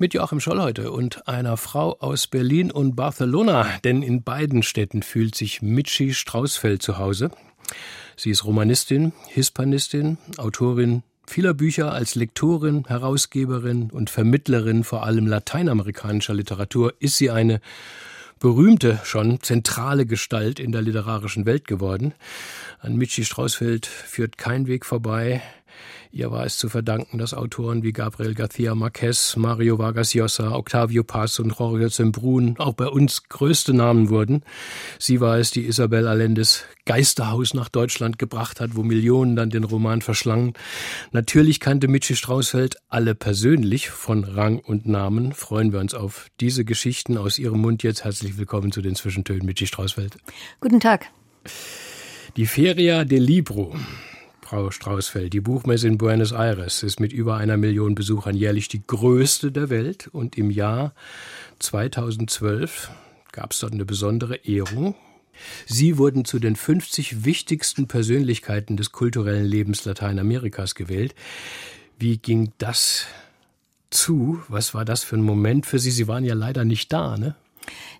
Mit Joachim Scholl heute und einer Frau aus Berlin und Barcelona, denn in beiden Städten fühlt sich Michi Straußfeld zu Hause. Sie ist Romanistin, Hispanistin, Autorin vieler Bücher als Lektorin, Herausgeberin und Vermittlerin vor allem lateinamerikanischer Literatur ist sie eine berühmte, schon zentrale Gestalt in der literarischen Welt geworden. An Michi Straußfeld führt kein Weg vorbei. Ihr war es zu verdanken, dass Autoren wie Gabriel García Márquez, Mario Vargas Llosa, Octavio Paz und Jorge Sembrun auch bei uns größte Namen wurden. Sie war es, die Isabel Allendes Geisterhaus nach Deutschland gebracht hat, wo Millionen dann den Roman verschlangen. Natürlich kannte Michi Straußfeld alle persönlich von Rang und Namen. Freuen wir uns auf diese Geschichten aus ihrem Mund jetzt. Herzlich willkommen zu den Zwischentönen, Michi Straußfeld. Guten Tag. Die Feria del Libro Frau Straußfeld. Die Buchmesse in Buenos Aires ist mit über einer Million Besuchern jährlich die größte der Welt und im Jahr 2012 gab es dort eine besondere Ehrung. Sie wurden zu den 50 wichtigsten Persönlichkeiten des kulturellen Lebens Lateinamerikas gewählt. Wie ging das zu? Was war das für ein Moment für Sie? Sie waren ja leider nicht da, ne?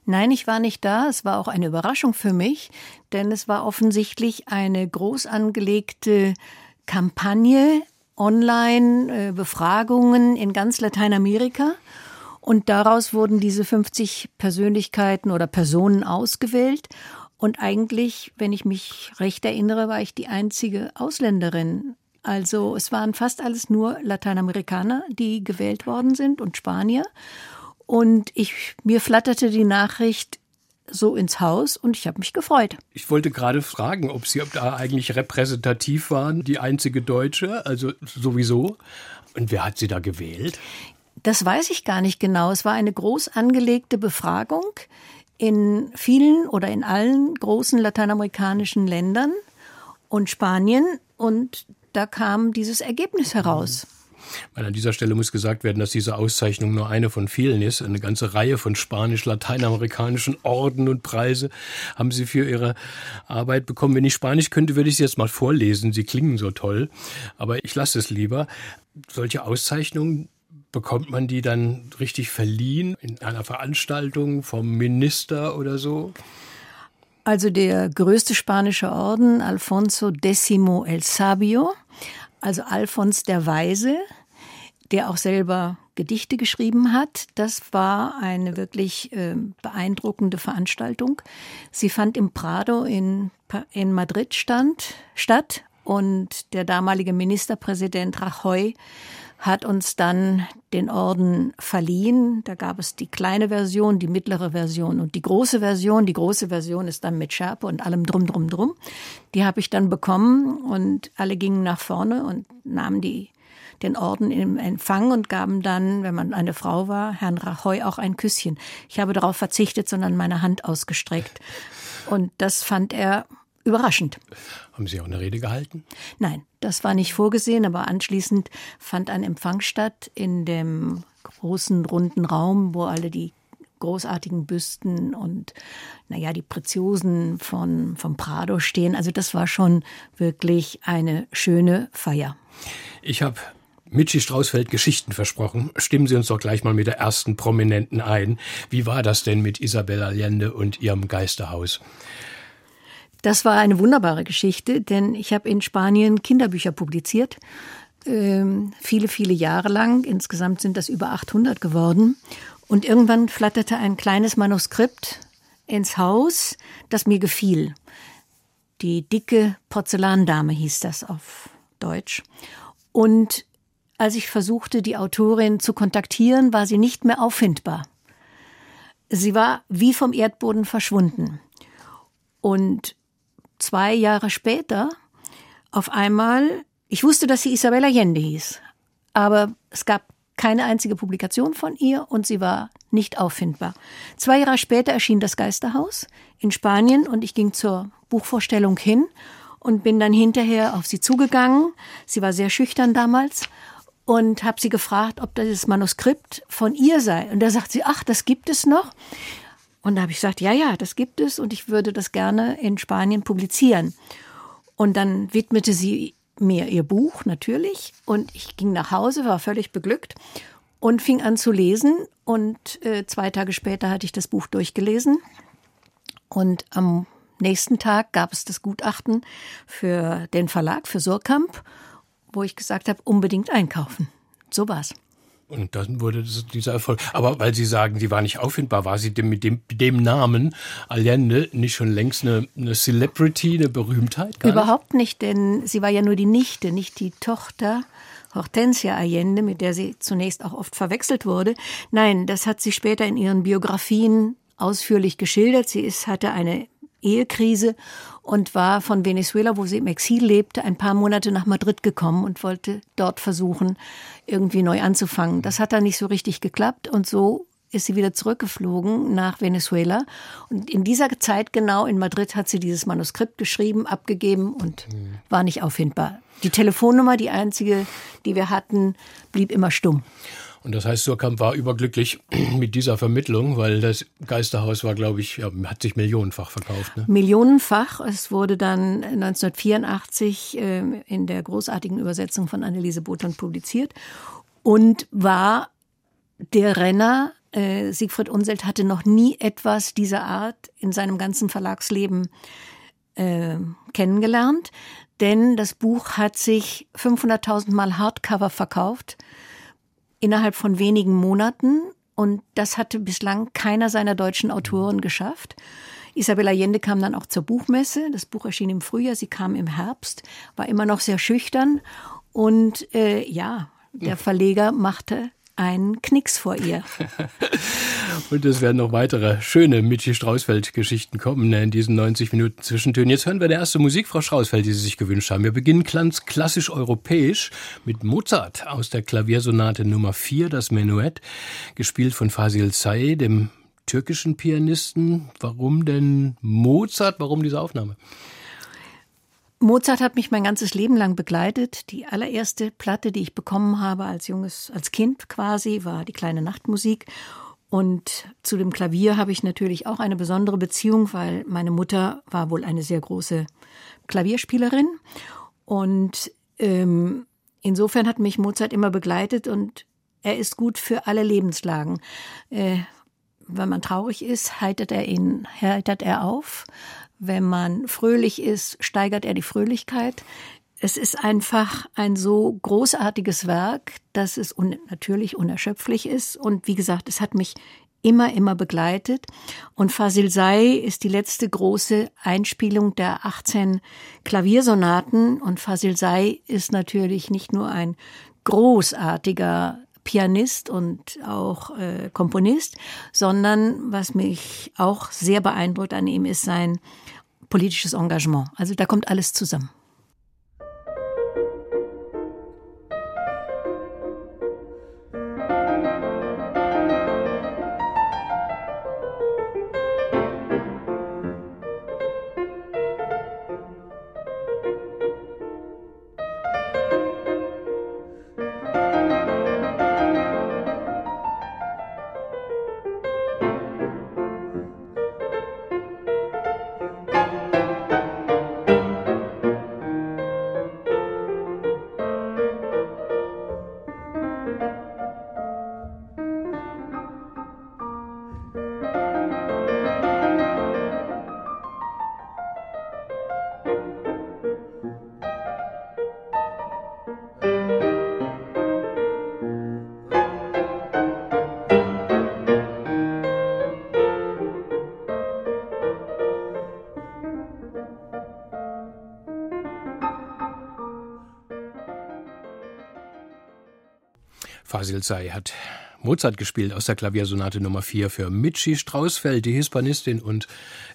Nein, ich war nicht da. Es war auch eine Überraschung für mich, denn es war offensichtlich eine groß angelegte Kampagne, Online-Befragungen in ganz Lateinamerika. Und daraus wurden diese 50 Persönlichkeiten oder Personen ausgewählt. Und eigentlich, wenn ich mich recht erinnere, war ich die einzige Ausländerin. Also es waren fast alles nur Lateinamerikaner, die gewählt worden sind und Spanier. Und ich, mir flatterte die Nachricht so ins Haus und ich habe mich gefreut. Ich wollte gerade fragen, ob Sie da eigentlich repräsentativ waren, die einzige Deutsche, also sowieso. Und wer hat Sie da gewählt? Das weiß ich gar nicht genau. Es war eine groß angelegte Befragung in vielen oder in allen großen lateinamerikanischen Ländern und Spanien und da kam dieses Ergebnis heraus. Mhm. Weil an dieser Stelle muss gesagt werden, dass diese Auszeichnung nur eine von vielen ist. Eine ganze Reihe von spanisch-lateinamerikanischen Orden und Preise haben sie für ihre Arbeit bekommen. Wenn ich Spanisch könnte, würde ich sie jetzt mal vorlesen. Sie klingen so toll. Aber ich lasse es lieber. Solche Auszeichnungen bekommt man die dann richtig verliehen in einer Veranstaltung vom Minister oder so? Also der größte spanische Orden, Alfonso X el Sabio, also Alfons der Weise, der auch selber Gedichte geschrieben hat. Das war eine wirklich äh, beeindruckende Veranstaltung. Sie fand im Prado in, in Madrid stand, statt und der damalige Ministerpräsident Rajoy hat uns dann den Orden verliehen. Da gab es die kleine Version, die mittlere Version und die große Version. Die große Version ist dann mit Schärpe und allem drum, drum, drum. Die habe ich dann bekommen und alle gingen nach vorne und nahmen die den Orden im Empfang und gaben dann, wenn man eine Frau war, Herrn Rajoy auch ein Küsschen. Ich habe darauf verzichtet, sondern meine Hand ausgestreckt. Und das fand er überraschend. Haben Sie auch eine Rede gehalten? Nein, das war nicht vorgesehen, aber anschließend fand ein Empfang statt in dem großen runden Raum, wo alle die großartigen Büsten und naja, die Preziosen von, vom Prado stehen. Also das war schon wirklich eine schöne Feier. Ich habe Michi Straußfeld Geschichten versprochen. Stimmen Sie uns doch gleich mal mit der ersten Prominenten ein. Wie war das denn mit Isabella Allende und ihrem Geisterhaus? Das war eine wunderbare Geschichte, denn ich habe in Spanien Kinderbücher publiziert. Ähm, viele, viele Jahre lang. Insgesamt sind das über 800 geworden. Und irgendwann flatterte ein kleines Manuskript ins Haus, das mir gefiel. Die dicke Porzellandame hieß das auf Deutsch. Und als ich versuchte, die Autorin zu kontaktieren, war sie nicht mehr auffindbar. Sie war wie vom Erdboden verschwunden. Und zwei Jahre später auf einmal, ich wusste, dass sie Isabella Allende hieß, aber es gab keine einzige Publikation von ihr und sie war nicht auffindbar. Zwei Jahre später erschien das Geisterhaus in Spanien und ich ging zur Buchvorstellung hin und bin dann hinterher auf sie zugegangen. Sie war sehr schüchtern damals und habe sie gefragt, ob das Manuskript von ihr sei. Und da sagt sie, ach, das gibt es noch. Und da habe ich gesagt, ja, ja, das gibt es und ich würde das gerne in Spanien publizieren. Und dann widmete sie mir ihr Buch natürlich und ich ging nach Hause, war völlig beglückt und fing an zu lesen und äh, zwei Tage später hatte ich das Buch durchgelesen und am nächsten Tag gab es das Gutachten für den Verlag, für Surkamp, wo ich gesagt habe, unbedingt einkaufen. So war's. Und dann wurde das, dieser Erfolg. Aber weil Sie sagen, die war nicht auffindbar, war sie dem, mit dem, dem Namen Allende nicht schon längst eine, eine Celebrity, eine Berühmtheit? Überhaupt nicht? nicht, denn sie war ja nur die Nichte, nicht die Tochter. Hortensia Allende, mit der sie zunächst auch oft verwechselt wurde. Nein, das hat sie später in ihren Biografien ausführlich geschildert. Sie ist, hatte eine Ehekrise und war von Venezuela, wo sie im Exil lebte, ein paar Monate nach Madrid gekommen und wollte dort versuchen, irgendwie neu anzufangen. Das hat dann nicht so richtig geklappt und so ist sie wieder zurückgeflogen nach Venezuela. Und in dieser Zeit genau in Madrid hat sie dieses Manuskript geschrieben, abgegeben und mhm. war nicht auffindbar. Die Telefonnummer, die einzige, die wir hatten, blieb immer stumm. Und das heißt, Surkamp war überglücklich mit dieser Vermittlung, weil das Geisterhaus war, glaube ich, ja, hat sich millionenfach verkauft. Ne? Millionenfach. Es wurde dann 1984 äh, in der großartigen Übersetzung von Anneliese Boton publiziert und war der Renner. Äh, Siegfried Unselt hatte noch nie etwas dieser Art in seinem ganzen Verlagsleben äh, kennengelernt, denn das Buch hat sich 500.000 Mal Hardcover verkauft innerhalb von wenigen Monaten. Und das hatte bislang keiner seiner deutschen Autoren geschafft. Isabel Allende kam dann auch zur Buchmesse. Das Buch erschien im Frühjahr, sie kam im Herbst, war immer noch sehr schüchtern. Und äh, ja, der Verleger machte einen Knicks vor ihr. Und es werden noch weitere schöne Michi Strausfeld-Geschichten kommen in diesen 90 Minuten Zwischentönen. Jetzt hören wir die erste Musik, Frau Strausfeld, die Sie sich gewünscht haben. Wir beginnen ganz klassisch europäisch mit Mozart aus der Klaviersonate Nummer 4, das Menuett, gespielt von Fasil Say, dem türkischen Pianisten. Warum denn Mozart? Warum diese Aufnahme? Mozart hat mich mein ganzes Leben lang begleitet. Die allererste Platte, die ich bekommen habe als junges, als Kind quasi, war die kleine Nachtmusik. Und zu dem Klavier habe ich natürlich auch eine besondere Beziehung, weil meine Mutter war wohl eine sehr große Klavierspielerin. Und ähm, insofern hat mich Mozart immer begleitet und er ist gut für alle Lebenslagen. Äh, wenn man traurig ist, heitert er ihn, heitert er auf. Wenn man fröhlich ist, steigert er die Fröhlichkeit. Es ist einfach ein so großartiges Werk, dass es un natürlich unerschöpflich ist. Und wie gesagt, es hat mich immer, immer begleitet. Und Fasil Say ist die letzte große Einspielung der 18 Klaviersonaten. Und Fasil Say ist natürlich nicht nur ein großartiger Pianist und auch äh, Komponist, sondern was mich auch sehr beeindruckt an ihm ist sein politisches Engagement. Also da kommt alles zusammen. Fasil Say hat Mozart gespielt aus der Klaviersonate Nummer 4 für Michi Strausfeld, die Hispanistin und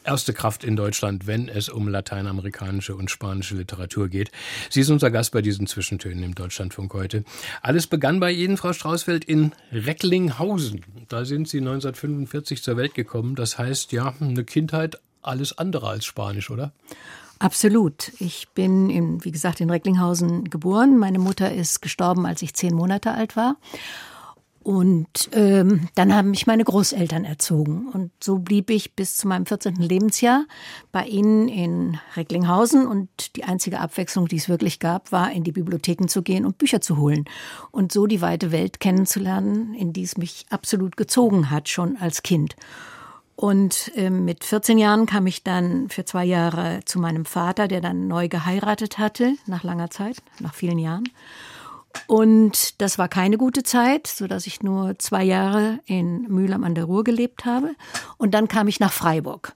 erste Kraft in Deutschland, wenn es um lateinamerikanische und spanische Literatur geht. Sie ist unser Gast bei diesen Zwischentönen im Deutschlandfunk heute. Alles begann bei Ihnen, Frau Strausfeld, in Recklinghausen. Da sind Sie 1945 zur Welt gekommen. Das heißt, ja, eine Kindheit alles andere als Spanisch, oder? Absolut. Ich bin, in, wie gesagt, in Recklinghausen geboren. Meine Mutter ist gestorben, als ich zehn Monate alt war. Und ähm, dann haben mich meine Großeltern erzogen. Und so blieb ich bis zu meinem 14. Lebensjahr bei ihnen in Recklinghausen. Und die einzige Abwechslung, die es wirklich gab, war, in die Bibliotheken zu gehen und Bücher zu holen. Und so die weite Welt kennenzulernen, in die es mich absolut gezogen hat, schon als Kind. Und äh, mit 14 Jahren kam ich dann für zwei Jahre zu meinem Vater, der dann neu geheiratet hatte, nach langer Zeit, nach vielen Jahren. Und das war keine gute Zeit, so dass ich nur zwei Jahre in Mühlheim an der Ruhr gelebt habe. Und dann kam ich nach Freiburg.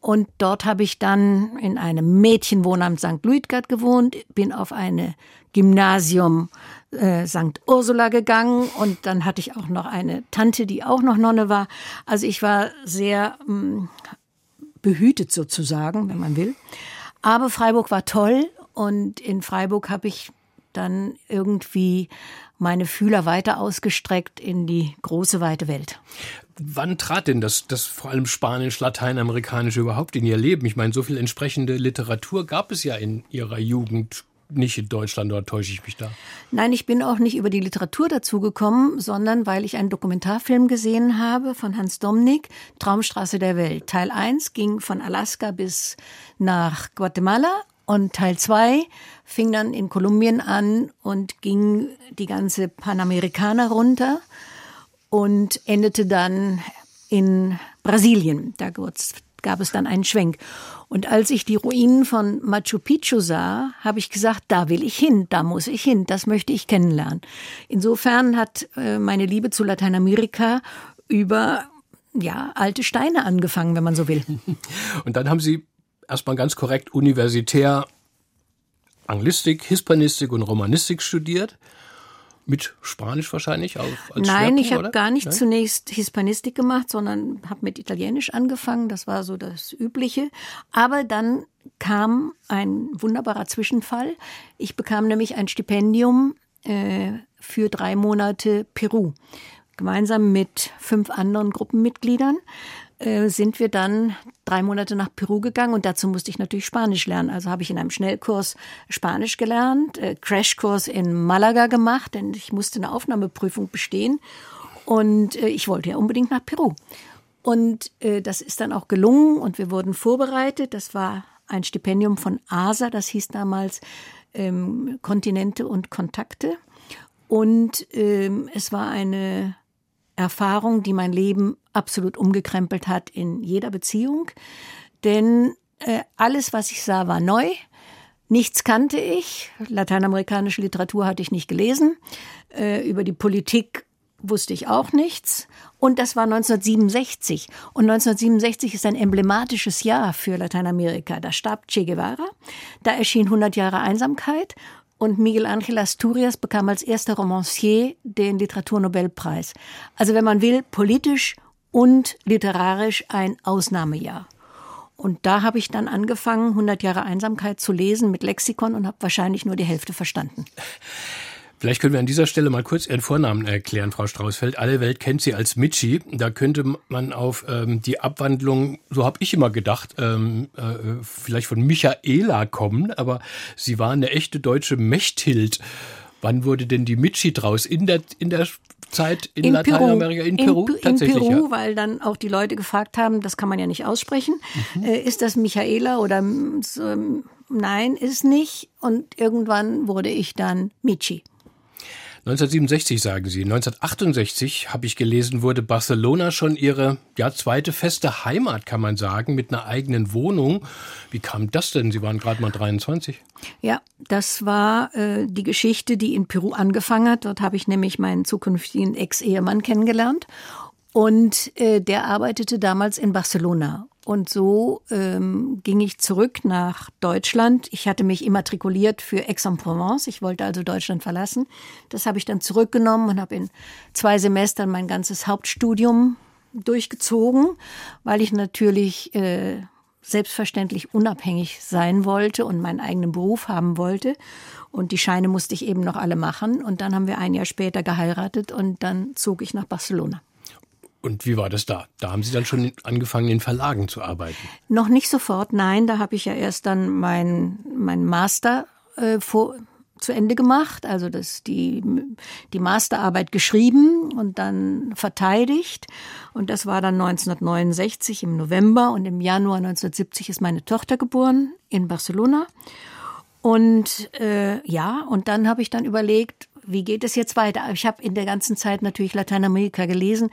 Und dort habe ich dann in einem Mädchenwohnamt St. Luitgard gewohnt, bin auf eine Gymnasium äh, St. Ursula gegangen und dann hatte ich auch noch eine Tante, die auch noch Nonne war. Also ich war sehr mh, mm, behütet sozusagen, wenn man will. Aber Freiburg war toll und in Freiburg habe ich dann irgendwie meine Fühler weiter ausgestreckt in die große weite Welt. Wann trat denn das, das vor allem Spanisch, Lateinamerikanische überhaupt in Ihr Leben? Ich meine, so viel entsprechende Literatur gab es ja in Ihrer Jugend nicht in Deutschland, oder täusche ich mich da? Nein, ich bin auch nicht über die Literatur dazugekommen, sondern weil ich einen Dokumentarfilm gesehen habe von Hans Domnick, Traumstraße der Welt. Teil 1 ging von Alaska bis nach Guatemala und Teil 2 fing dann in Kolumbien an und ging die ganze Panamerikaner runter und endete dann in Brasilien. Da gab es dann einen Schwenk. Und als ich die Ruinen von Machu Picchu sah, habe ich gesagt, da will ich hin, da muss ich hin, das möchte ich kennenlernen. Insofern hat äh, meine Liebe zu Lateinamerika über ja, alte Steine angefangen, wenn man so will. Und dann haben Sie erstmal ganz korrekt universitär Anglistik, Hispanistik und Romanistik studiert. Mit Spanisch wahrscheinlich als Nein, ich habe gar nicht Nein? zunächst Hispanistik gemacht, sondern habe mit Italienisch angefangen. Das war so das Übliche. Aber dann kam ein wunderbarer Zwischenfall. Ich bekam nämlich ein Stipendium äh, für drei Monate Peru gemeinsam mit fünf anderen Gruppenmitgliedern. Äh, sind wir dann drei Monate nach Peru gegangen und dazu musste ich natürlich Spanisch lernen. Also habe ich in einem Schnellkurs Spanisch gelernt, äh, Crashkurs in Malaga gemacht, denn ich musste eine Aufnahmeprüfung bestehen und äh, ich wollte ja unbedingt nach Peru. Und äh, das ist dann auch gelungen und wir wurden vorbereitet. Das war ein Stipendium von ASA, das hieß damals ähm, Kontinente und Kontakte. Und ähm, es war eine Erfahrung, die mein Leben absolut umgekrempelt hat in jeder Beziehung. Denn äh, alles, was ich sah, war neu. Nichts kannte ich. Lateinamerikanische Literatur hatte ich nicht gelesen. Äh, über die Politik wusste ich auch nichts. Und das war 1967. Und 1967 ist ein emblematisches Jahr für Lateinamerika. Da starb Che Guevara, da erschien 100 Jahre Einsamkeit und Miguel Ángel Asturias bekam als erster Romancier den Literaturnobelpreis. Also wenn man will, politisch und literarisch ein Ausnahmejahr. Und da habe ich dann angefangen, 100 Jahre Einsamkeit zu lesen mit Lexikon und habe wahrscheinlich nur die Hälfte verstanden. Vielleicht können wir an dieser Stelle mal kurz Ihren Vornamen erklären, Frau Straußfeld. Alle Welt kennt Sie als Michi. Da könnte man auf ähm, die Abwandlung, so habe ich immer gedacht, ähm, äh, vielleicht von Michaela kommen, aber Sie waren eine echte deutsche Mechthild. Wann wurde denn die Michi draus? In der, in der Zeit in, in Lateinamerika, in, in Peru? tatsächlich, in Peru, ja. weil dann auch die Leute gefragt haben, das kann man ja nicht aussprechen. Mhm. Äh, ist das Michaela oder äh, nein, ist nicht. Und irgendwann wurde ich dann Michi. 1967 sagen Sie. 1968 habe ich gelesen, wurde Barcelona schon Ihre ja, zweite feste Heimat, kann man sagen, mit einer eigenen Wohnung. Wie kam das denn? Sie waren gerade mal 23. Ja, das war äh, die Geschichte, die in Peru angefangen hat. Dort habe ich nämlich meinen zukünftigen Ex-Ehemann kennengelernt. Und äh, der arbeitete damals in Barcelona. Und so ähm, ging ich zurück nach Deutschland. Ich hatte mich immatrikuliert für Aix-en-Provence. Ich wollte also Deutschland verlassen. Das habe ich dann zurückgenommen und habe in zwei Semestern mein ganzes Hauptstudium durchgezogen, weil ich natürlich äh, selbstverständlich unabhängig sein wollte und meinen eigenen Beruf haben wollte. Und die Scheine musste ich eben noch alle machen. Und dann haben wir ein Jahr später geheiratet und dann zog ich nach Barcelona. Und wie war das da? Da haben Sie dann schon angefangen, in Verlagen zu arbeiten? Noch nicht sofort, nein. Da habe ich ja erst dann mein, mein Master äh, vor, zu Ende gemacht, also das, die, die Masterarbeit geschrieben und dann verteidigt. Und das war dann 1969 im November und im Januar 1970 ist meine Tochter geboren in Barcelona. Und äh, ja, und dann habe ich dann überlegt, wie geht es jetzt weiter? Ich habe in der ganzen Zeit natürlich Lateinamerika gelesen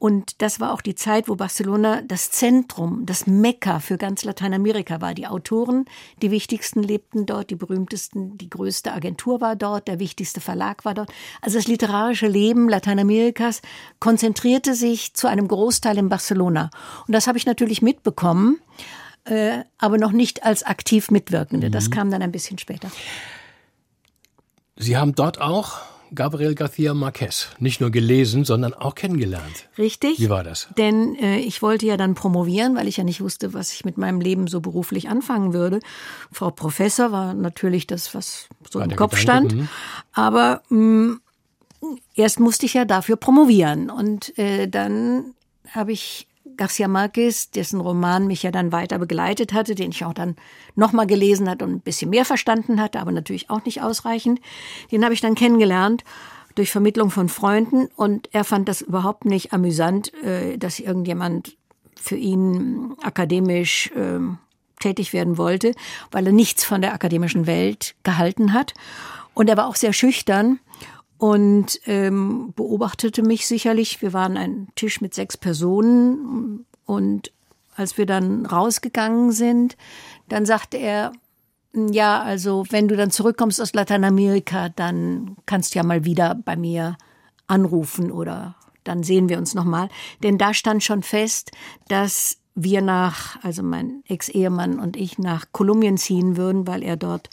und das war auch die Zeit, wo Barcelona das Zentrum, das Mekka für ganz Lateinamerika war. Die Autoren, die wichtigsten lebten dort, die berühmtesten, die größte Agentur war dort, der wichtigste Verlag war dort. Also das literarische Leben Lateinamerikas konzentrierte sich zu einem Großteil in Barcelona. Und das habe ich natürlich mitbekommen, äh, aber noch nicht als aktiv Mitwirkende. Das mhm. kam dann ein bisschen später. Sie haben dort auch Gabriel García Márquez nicht nur gelesen, sondern auch kennengelernt. Richtig. Wie war das? Denn äh, ich wollte ja dann promovieren, weil ich ja nicht wusste, was ich mit meinem Leben so beruflich anfangen würde. Frau Professor war natürlich das, was so war im Kopf Gedanke, stand. Mhm. Aber mh, mm, erst musste ich ja dafür promovieren. Und äh, dann habe ich Garcia Marquez, dessen Roman mich ja dann weiter begleitet hatte, den ich auch dann nochmal gelesen hatte und ein bisschen mehr verstanden hatte, aber natürlich auch nicht ausreichend. Den habe ich dann kennengelernt durch Vermittlung von Freunden und er fand das überhaupt nicht amüsant, äh, dass irgendjemand für ihn akademisch ähm, tätig werden wollte, weil er nichts von der akademischen Welt gehalten hat. Und er war auch sehr schüchtern und ähm, beobachtete mich sicherlich. Wir waren ein Tisch mit sechs Personen und als wir dann rausgegangen sind, dann sagte er, ja, also wenn du dann zurückkommst aus Lateinamerika, dann kannst du ja mal wieder bei mir anrufen oder dann sehen wir uns nochmal. Denn da stand schon fest, dass wir nach, also mein Ex-Ehemann und ich nach Kolumbien ziehen würden, weil er dort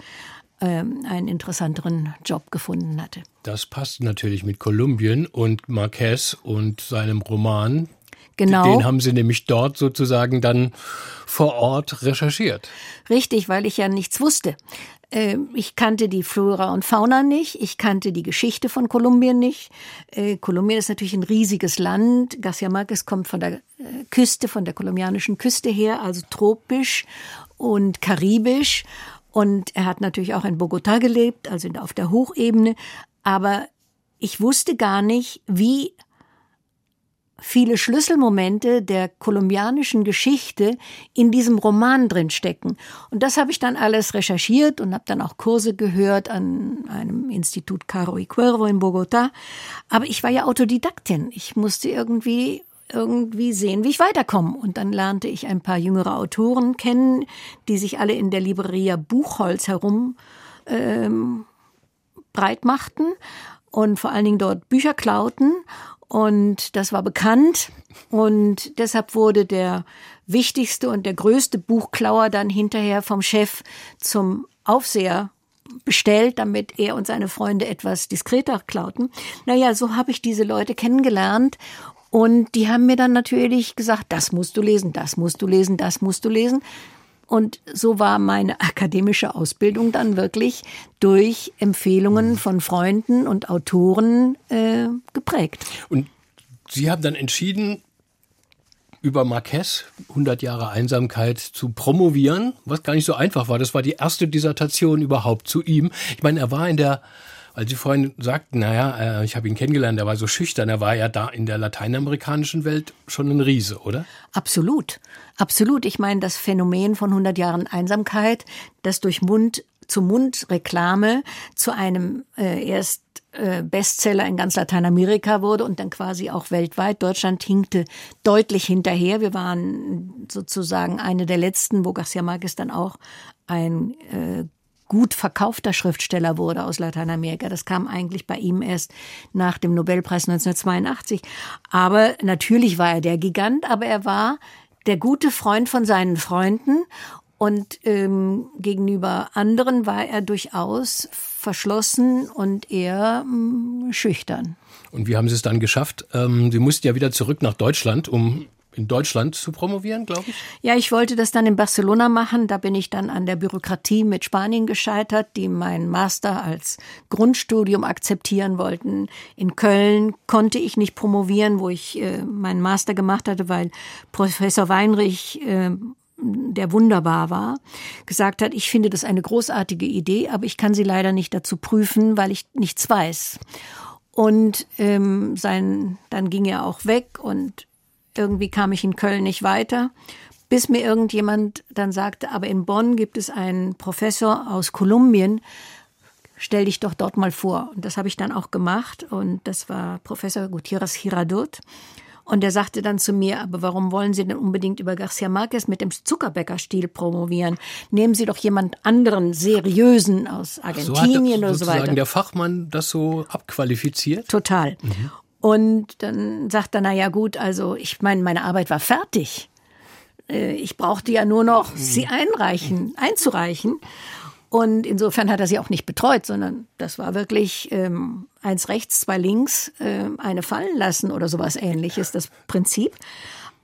einen interessanteren Job gefunden hatte. Das passt natürlich mit Kolumbien und Marquez und seinem Roman. Genau. Den haben Sie nämlich dort sozusagen dann vor Ort recherchiert. Richtig, weil ich ja nichts wusste. Ähm, ich kannte die Flora und Fauna nicht, ich kannte die Geschichte von Kolumbien nicht. Äh, Kolumbien ist natürlich ein riesiges Land. Garcia Marquez kommt von der äh, Küste, von der kolumbianischen Küste her, also tropisch und karibisch. Und er hat natürlich auch in Bogotá gelebt, also auf der Hochebene. Aber ich wusste gar nicht, wie viele Schlüsselmomente der kolumbianischen Geschichte in diesem Roman drin stecken. Und das habe ich dann alles recherchiert und habe dann auch Kurse gehört an einem Institut Caro y Cuervo in Bogotá. Aber ich war ja Autodidaktin. Ich musste irgendwie irgendwie sehen, wie ich weiterkomme. Und dann lernte ich ein paar jüngere Autoren kennen, die sich alle in der Libreria Buchholz herum ähm, breit machten und vor allen Dingen dort Bücher klauten. Und das war bekannt. Und deshalb wurde der wichtigste und der größte Buchklauer dann hinterher vom Chef zum Aufseher bestellt, damit er und seine Freunde etwas diskreter klauten. Naja, so habe ich diese Leute kennengelernt und die haben mir dann natürlich gesagt, das musst du lesen, das musst du lesen, das musst du lesen. Und so war meine akademische Ausbildung dann wirklich durch Empfehlungen von Freunden und Autoren äh, geprägt. Und Sie haben dann entschieden, über Marquez, 100 Jahre Einsamkeit, zu promovieren, was gar nicht so einfach war. Das war die erste Dissertation überhaupt zu ihm. Ich meine, er war in der weil Sie vorhin sagten, naja, äh, ich habe ihn kennengelernt, er war so schüchtern, er war ja da in der lateinamerikanischen Welt schon ein Riese, oder? Absolut, absolut. Ich meine, das Phänomen von 100 Jahren Einsamkeit, das durch Mund zu Mund Reklame zu einem äh, erst äh, Bestseller in ganz Lateinamerika wurde und dann quasi auch weltweit. Deutschland hinkte deutlich hinterher. Wir waren sozusagen eine der letzten, wo Garcia Marquez dann auch ein äh, gut verkaufter Schriftsteller wurde aus Lateinamerika. Das kam eigentlich bei ihm erst nach dem Nobelpreis 1982. Aber natürlich war er der Gigant, aber er war der gute Freund von seinen Freunden und ähm, gegenüber anderen war er durchaus verschlossen und eher ähm, schüchtern. Und wie haben Sie es dann geschafft? Ähm, Sie mussten ja wieder zurück nach Deutschland, um in Deutschland zu promovieren, glaube ich? Ja, ich wollte das dann in Barcelona machen. Da bin ich dann an der Bürokratie mit Spanien gescheitert, die meinen Master als Grundstudium akzeptieren wollten. In Köln konnte ich nicht promovieren, wo ich äh, meinen Master gemacht hatte, weil Professor Weinrich äh, der wunderbar war, gesagt hat, ich finde das eine großartige Idee, aber ich kann sie leider nicht dazu prüfen, weil ich nichts weiß. Und ähm, sein, dann ging er auch weg und irgendwie kam ich in Köln nicht weiter, bis mir irgendjemand dann sagte, aber in Bonn gibt es einen Professor aus Kolumbien, stell dich doch dort mal vor. Und das habe ich dann auch gemacht und das war Professor Gutierrez Giradot. Und er sagte dann zu mir, aber warum wollen Sie denn unbedingt über Garcia Marquez mit dem Zuckerbäckerstil promovieren? Nehmen Sie doch jemand anderen, seriösen aus Argentinien so oder so weiter. der Fachmann das so abqualifiziert? Total. Mhm. Und dann sagt er, na ja gut, also ich meine, meine Arbeit war fertig. Äh, ich brauchte ja nur noch sie einreichen, einzureichen. Und insofern hat er sie auch nicht betreut, sondern das war wirklich ähm, eins rechts, zwei links, äh, eine fallen lassen oder sowas ähnliches, das Prinzip.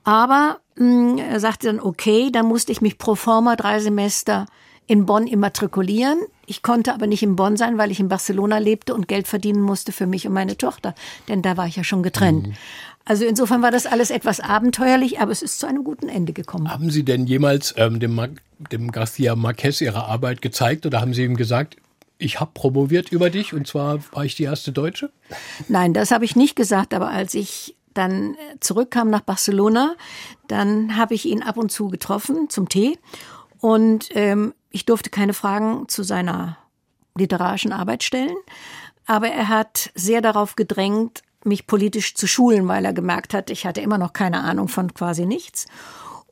Aber mh, mm, er sagte dann, okay, dann musste ich mich pro forma drei Semester in Bonn immatrikulieren. Ich konnte aber nicht in Bonn sein, weil ich in Barcelona lebte und Geld verdienen musste für mich und meine Tochter, denn da war ich ja schon getrennt. Mhm. Also insofern war das alles etwas abenteuerlich, aber es ist zu einem guten Ende gekommen. Haben Sie denn jemals ähm, dem, dem Garcia Marquez Ihre Arbeit gezeigt oder haben Sie ihm gesagt, ich habe promoviert über dich und zwar war ich die erste Deutsche? Nein, das habe ich nicht gesagt, aber als ich dann zurückkam nach Barcelona, dann habe ich ihn ab und zu getroffen zum Tee und ähm, ich durfte keine Fragen zu seiner literarischen Arbeit stellen, aber er hat sehr darauf gedrängt, mich politisch zu schulen, weil er gemerkt hat, ich hatte immer noch keine Ahnung von quasi nichts.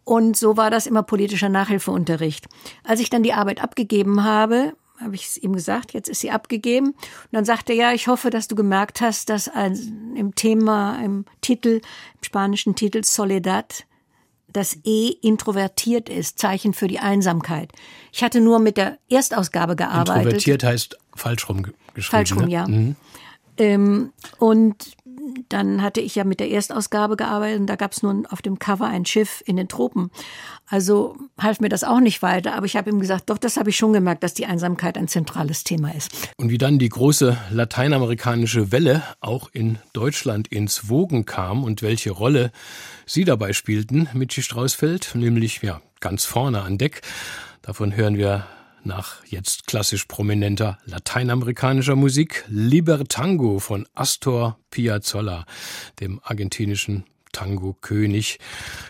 Und so war das immer politischer Nachhilfeunterricht. Als ich dann die Arbeit abgegeben habe, habe ich es ihm gesagt, jetzt ist sie abgegeben. Und dann sagte er, ja, ich hoffe, dass du gemerkt hast, dass im Thema, im Titel, im spanischen Titel Soledad, das E introvertiert ist, Zeichen für die Einsamkeit. Ich hatte nur mit der Erstausgabe gearbeitet. Introvertiert heißt falsch rum geschrieben. Falsch rum, ne? ja. Mhm. Ähm, und dann hatte ich ja mit der Erstausgabe gearbeitet und da gab es nun auf dem Cover ein Schiff in den Tropen. Also half mir das auch nicht weiter, aber ich habe ihm gesagt, doch, das habe ich schon gemerkt, dass die Einsamkeit ein zentrales Thema ist. Und wie dann die große lateinamerikanische Welle auch in Deutschland ins Wogen kam und welche Rolle Sie dabei spielten, Michi Straußfeld, nämlich ja ganz vorne an Deck. Davon hören wir nach jetzt klassisch prominenter lateinamerikanischer Musik Libertango von Astor Piazzolla, dem argentinischen Tango-König.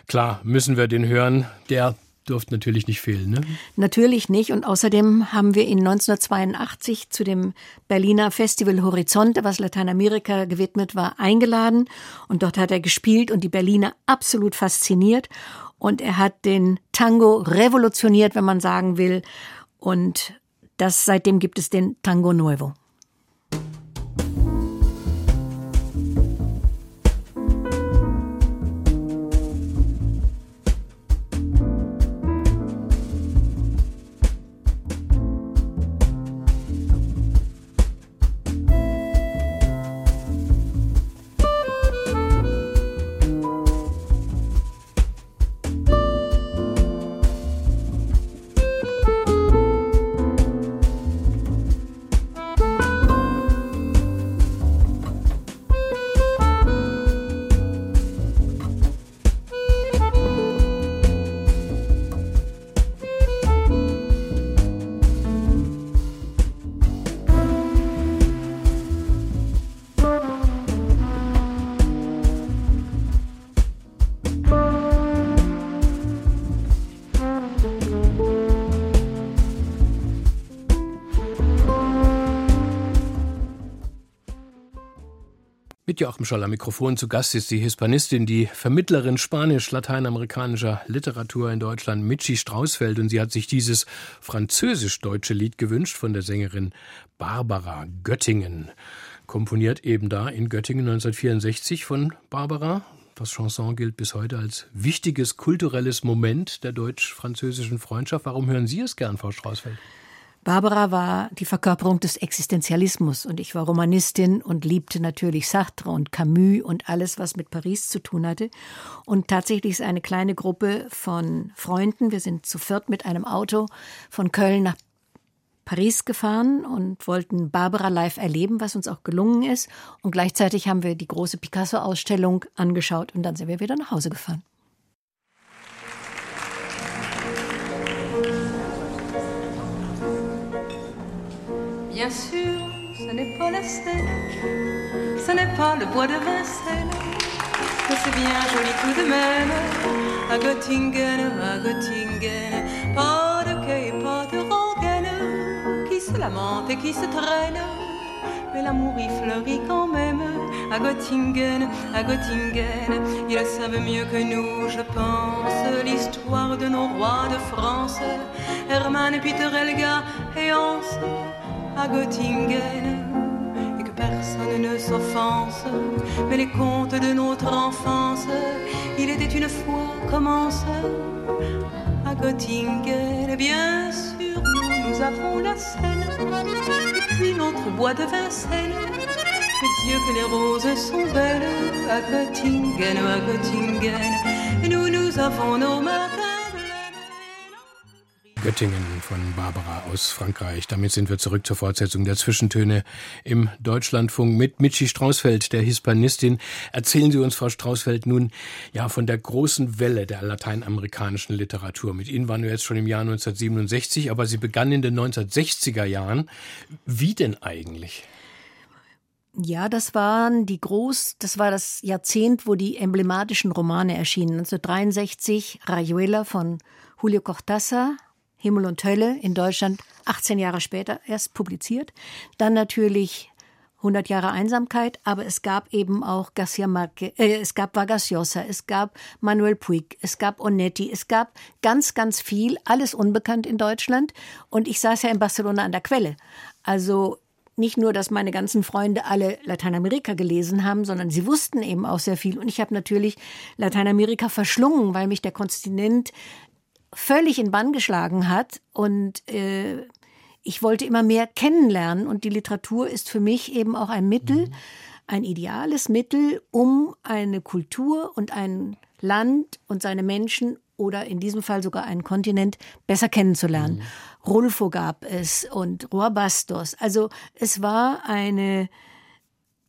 Klar, müssen wir den hören. Der durfte natürlich nicht fehlen, ne? Natürlich nicht. Und außerdem haben wir ihn 1982 zu dem Berliner Festival Horizonte, was Lateinamerika gewidmet war, eingeladen. Und dort hat er gespielt und die Berliner absolut fasziniert. Und er hat den Tango revolutioniert, wenn man sagen will. Und das, seitdem gibt es den Tango Nuevo. Mit Joachim Scholl am Mikrofon zu Gast ist die Hispanistin, die Vermittlerin spanisch-lateinamerikanischer Literatur in Deutschland, Michi Straußfeld. Und sie hat sich dieses französisch-deutsche Lied gewünscht von der Sängerin Barbara Göttingen. Komponiert eben da in Göttingen 1964 von Barbara. Das Chanson gilt bis heute als wichtiges kulturelles Moment der deutsch-französischen Freundschaft. Warum hören Sie es gern, Frau Straußfeld? Barbara war die Verkörperung des Existenzialismus und ich war Romanistin und liebte natürlich Sartre und Camus und alles, was mit Paris zu tun hatte. Und tatsächlich ist eine kleine Gruppe von Freunden, wir sind zu viert mit einem Auto von Köln nach Paris gefahren und wollten Barbara live erleben, was uns auch gelungen ist. Und gleichzeitig haben wir die große Picasso-Ausstellung angeschaut und dann sind wir wieder nach Hause gefahren. Bien sûr, ce n'est pas la Seine, ce n'est pas le bois de Vincennes, mais c'est bien joli tout de même. À Göttingen, à Göttingen, pas de quai, pas de rengaine, qui se lamente et qui se traîne. Mais l'amour y fleurit quand même. À Göttingen, à Göttingen. Ils savent mieux que nous, je pense, l'histoire de nos rois de France, Hermann, Peter, Helga et Hans à Göttingen et que personne ne s'offense. Mais les contes de notre enfance, il était une fois commence à Göttingen. Bien sûr, nous, avons la Seine puis notre bois de Vincennes. Mais Dieu que les roses sont belles à Göttingen, à Göttingen. Et nous, nous avons nos matins. Göttingen von Barbara aus Frankreich. Damit sind wir zurück zur Fortsetzung der Zwischentöne im Deutschlandfunk mit Michi Straußfeld, der Hispanistin. Erzählen Sie uns, Frau Straußfeld, nun ja von der großen Welle der lateinamerikanischen Literatur. Mit Ihnen waren wir jetzt schon im Jahr 1967, aber sie begann in den 1960er Jahren. Wie denn eigentlich? Ja, das waren die groß, das war das Jahrzehnt, wo die emblematischen Romane erschienen. 1963 Rayuela von Julio Cortázar, Himmel und Hölle in Deutschland 18 Jahre später erst publiziert. Dann natürlich 100 Jahre Einsamkeit, aber es gab eben auch Garcia Marquez, äh, es gab Vargas Llosa, es gab Manuel Puig, es gab Onetti, es gab ganz, ganz viel, alles unbekannt in Deutschland. Und ich saß ja in Barcelona an der Quelle. Also nicht nur, dass meine ganzen Freunde alle Lateinamerika gelesen haben, sondern sie wussten eben auch sehr viel. Und ich habe natürlich Lateinamerika verschlungen, weil mich der Kontinent völlig in Bann geschlagen hat und äh, ich wollte immer mehr kennenlernen und die Literatur ist für mich eben auch ein Mittel, mhm. ein ideales Mittel, um eine Kultur und ein Land und seine Menschen oder in diesem Fall sogar einen Kontinent besser kennenzulernen. Mhm. Rulfo gab es und Roa Bastos. Also es war eine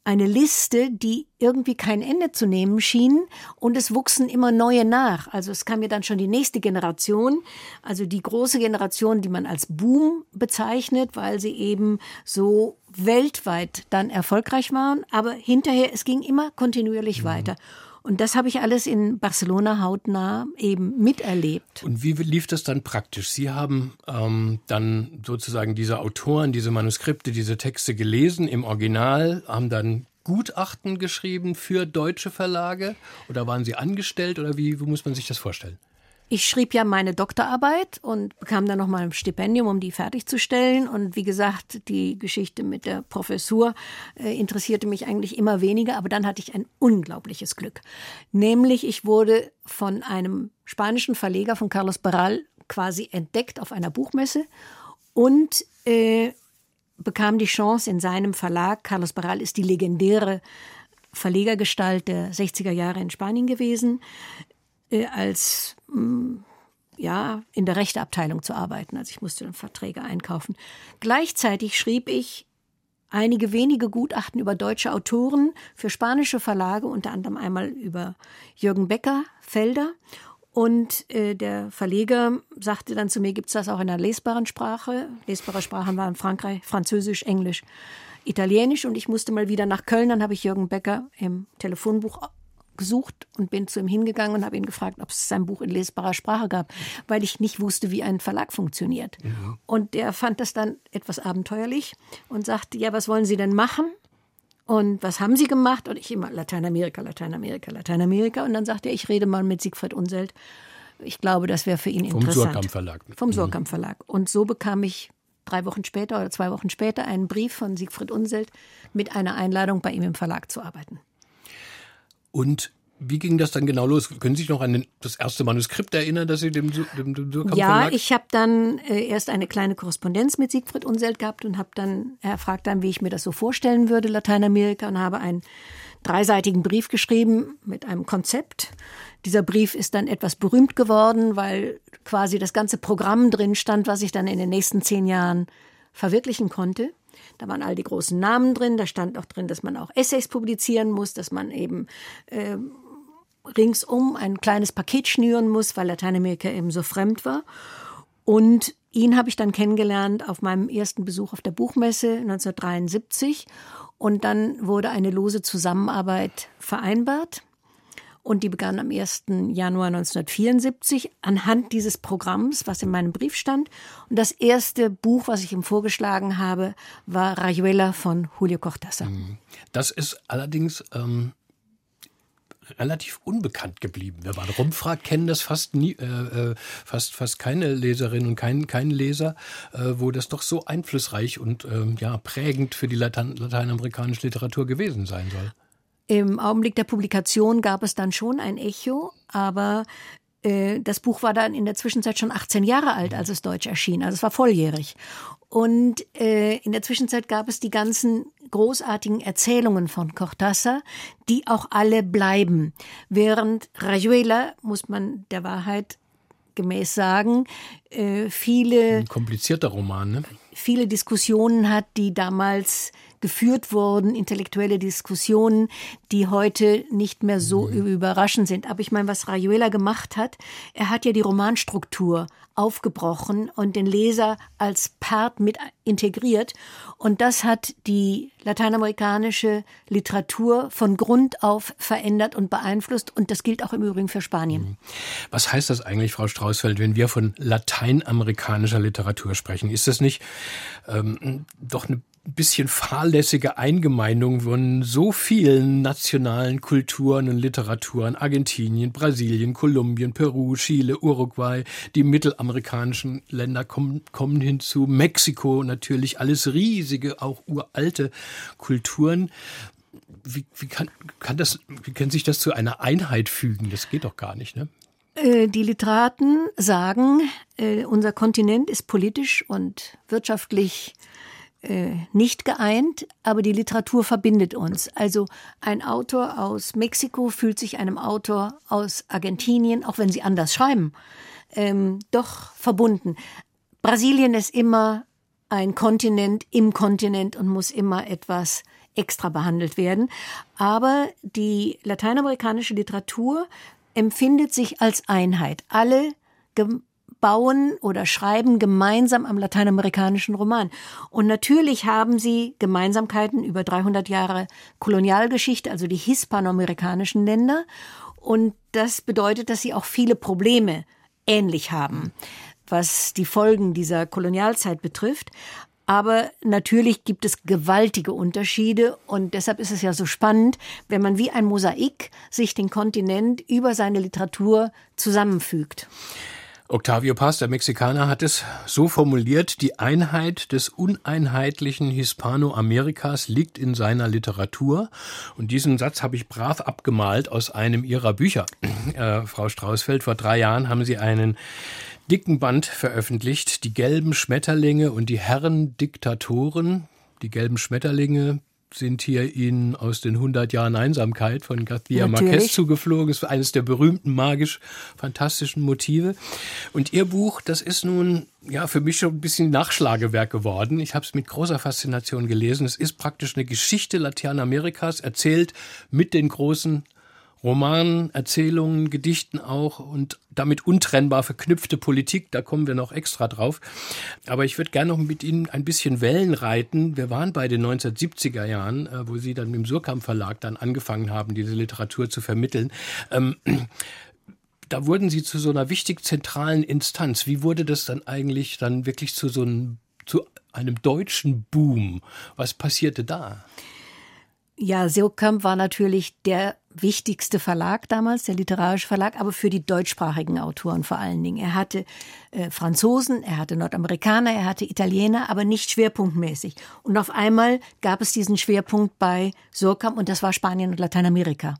eine Liste, die irgendwie kein Ende zu nehmen schien und es wuchsen immer neue nach. Also es kam ja dann schon die nächste Generation, also die große Generation, die man als Boom bezeichnet, weil sie eben so weltweit dann erfolgreich waren. Aber hinterher, es ging immer kontinuierlich mhm. weiter. Und das habe ich alles in Barcelona hautnah eben miterlebt. Und wie lief das dann praktisch? Sie haben ähm, dann sozusagen diese Autoren, diese Manuskripte, diese Texte gelesen im Original, haben dann Gutachten geschrieben für deutsche Verlage oder waren Sie angestellt oder wie, wie muss man sich das vorstellen? Ich schrieb ja meine Doktorarbeit und bekam dann nochmal ein Stipendium, um die fertigzustellen. Und wie gesagt, die Geschichte mit der Professur äh, interessierte mich eigentlich immer weniger. Aber dann hatte ich ein unglaubliches Glück. Nämlich, ich wurde von einem spanischen Verleger von Carlos Barral quasi entdeckt auf einer Buchmesse und äh, bekam die Chance in seinem Verlag. Carlos Barral ist die legendäre Verlegergestalt der 60er Jahre in Spanien gewesen. Äh, als mm, ja, in der Rechteabteilung zu arbeiten. Also ich musste dann Verträge einkaufen. Gleichzeitig schrieb ich einige wenige Gutachten über deutsche Autoren für spanische Verlage, unter anderem einmal über Jürgen Becker, Felder. Und äh, der Verleger sagte dann zu mir, gibt es das auch in einer lesbaren Sprache? Lesbare Sprachen waren Frankreich, Französisch, Englisch, Italienisch. Und ich musste mal wieder nach Köln. Dann habe ich Jürgen Becker im Telefonbuch gesucht und bin zu ihm hingegangen und habe ihn gefragt, ob es sein Buch in lesbarer Sprache gab, weil ich nicht wusste, wie ein Verlag funktioniert. Ja. Und der fand das dann etwas abenteuerlich und sagte, ja, was wollen Sie denn machen? Und was haben Sie gemacht? Und ich immer Lateinamerika, Lateinamerika, Lateinamerika. Und dann sagte er, ich rede mal mit Siegfried Unselt. Ich glaube, das wäre für ihn Vom interessant. Vom Surkamp Verlag. Vom mhm. Surkamp Verlag. Und so bekam ich drei Wochen später oder zwei Wochen später einen Brief von Siegfried Unselt mit einer Einladung, bei ihm im Verlag zu arbeiten. Und wie ging das dann genau los? Können Sie sich noch an das erste Manuskript erinnern, das Sie dem, dem, dem Surkamp Ja, Verlag? ich habe dann äh, erst eine kleine Korrespondenz mit Siegfried Unselt gehabt und habe dann, er fragt dann, wie ich mir das so vorstellen würde, Lateinamerika, und habe einen dreiseitigen Brief geschrieben mit einem Konzept. Dieser Brief ist dann etwas berühmt geworden, weil quasi das ganze Programm drin stand, was ich dann in den nächsten zehn Jahren verwirklichen konnte. Da waren all die großen Namen drin. Da stand auch drin, dass man auch Essays publizieren muss, dass man eben äh, ringsum ein kleines Paket schnüren muss, weil Lateinamerika eben so fremd war. Und ihn habe ich dann kennengelernt auf meinem ersten Besuch auf der Buchmesse 1973. Und dann wurde eine lose Zusammenarbeit vereinbart. Und die begann am 1. Januar 1974 anhand dieses Programms, was in meinem Brief stand. Und das erste Buch, was ich ihm vorgeschlagen habe, war Rayuela von Julio Cortázar. Mhm. Das ist allerdings ähm, relativ unbekannt geblieben. Wenn man rumfragt, kennen das fast nie, äh, äh, fast fast keine Leserin und kein, kein Leser, äh, wo das doch so einflussreich und ähm, ja prägend für die Latein, lateinamerikanische Literatur gewesen sein soll. Im Augenblick der Publikation gab es dann schon ein Echo, aber äh, das Buch war dann in der Zwischenzeit schon 18 Jahre alt, als es deutsch erschien. Also es war volljährig. Und äh, in der Zwischenzeit gab es die ganzen großartigen Erzählungen von Cortázar, die auch alle bleiben. Während Rayuela, muss man der Wahrheit gemäß sagen, äh, viele. Ein komplizierter Roman, ne? Viele Diskussionen hat, die damals geführt wurden, intellektuelle Diskussionen, die heute nicht mehr so mhm. überraschend sind. Aber ich meine, was Rayuela gemacht hat, er hat ja die Romanstruktur aufgebrochen und den Leser als Part mit integriert. Und das hat die lateinamerikanische Literatur von Grund auf verändert und beeinflusst. Und das gilt auch im Übrigen für Spanien. Mhm. Was heißt das eigentlich, Frau Straußfeld, wenn wir von lateinamerikanischer Literatur sprechen? Ist das nicht ähm, doch eine bisschen fahrlässige Eingemeindung von so vielen nationalen Kulturen und Literaturen, Argentinien, Brasilien, Kolumbien, Peru, Chile, Uruguay, die mittelamerikanischen Länder kommen, kommen hinzu, Mexiko natürlich, alles riesige, auch uralte Kulturen. Wie, wie, kann, kann das, wie kann sich das zu einer Einheit fügen? Das geht doch gar nicht, ne? Äh, die Literaten sagen, äh, unser Kontinent ist politisch und wirtschaftlich nicht geeint, aber die Literatur verbindet uns. Also ein Autor aus Mexiko fühlt sich einem Autor aus Argentinien, auch wenn sie anders schreiben, ähm, doch verbunden. Brasilien ist immer ein Kontinent im Kontinent und muss immer etwas extra behandelt werden. Aber die lateinamerikanische Literatur empfindet sich als Einheit. Alle bauen oder schreiben gemeinsam am lateinamerikanischen Roman. Und natürlich haben sie Gemeinsamkeiten über 300 Jahre Kolonialgeschichte, also die hispanoamerikanischen Länder. Und das bedeutet, dass sie auch viele Probleme ähnlich haben, was die Folgen dieser Kolonialzeit betrifft. Aber natürlich gibt es gewaltige Unterschiede und deshalb ist es ja so spannend, wenn man wie ein Mosaik sich den Kontinent über seine Literatur zusammenfügt. Octavio Paz, der Mexikaner, hat es so formuliert, die Einheit des uneinheitlichen Hispanoamerikas liegt in seiner Literatur. Und diesen Satz habe ich brav abgemalt aus einem ihrer Bücher. Äh, Frau Straußfeld, vor drei Jahren haben Sie einen dicken Band veröffentlicht, Die gelben Schmetterlinge und die Herren Diktatoren. Die gelben Schmetterlinge sind hier Ihnen aus den 100 Jahren Einsamkeit von García Marquez zugeflogen. Das ist eines der berühmten, magisch fantastischen Motive. Und Ihr Buch, das ist nun ja für mich schon ein bisschen Nachschlagewerk geworden. Ich habe es mit großer Faszination gelesen. Es ist praktisch eine Geschichte Lateinamerikas, erzählt mit den großen Romanen, Erzählungen, Gedichten auch und damit untrennbar verknüpfte Politik, da kommen wir noch extra drauf. Aber ich würde gerne noch mit Ihnen ein bisschen Wellen reiten. Wir waren bei den 1970er Jahren, äh, wo Sie dann mit dem Surkamp Verlag dann angefangen haben, diese Literatur zu vermitteln. Ähm, da wurden Sie zu so einer wichtig zentralen Instanz. Wie wurde das dann eigentlich dann wirklich zu so einem, zu einem deutschen Boom? Was passierte da? Ja, Surkamp war natürlich der wichtigste Verlag damals, der literarische Verlag, aber für die deutschsprachigen Autoren vor allen Dingen. Er hatte äh, Franzosen, er hatte Nordamerikaner, er hatte Italiener, aber nicht schwerpunktmäßig. Und auf einmal gab es diesen Schwerpunkt bei Surkamp und das war Spanien und Lateinamerika.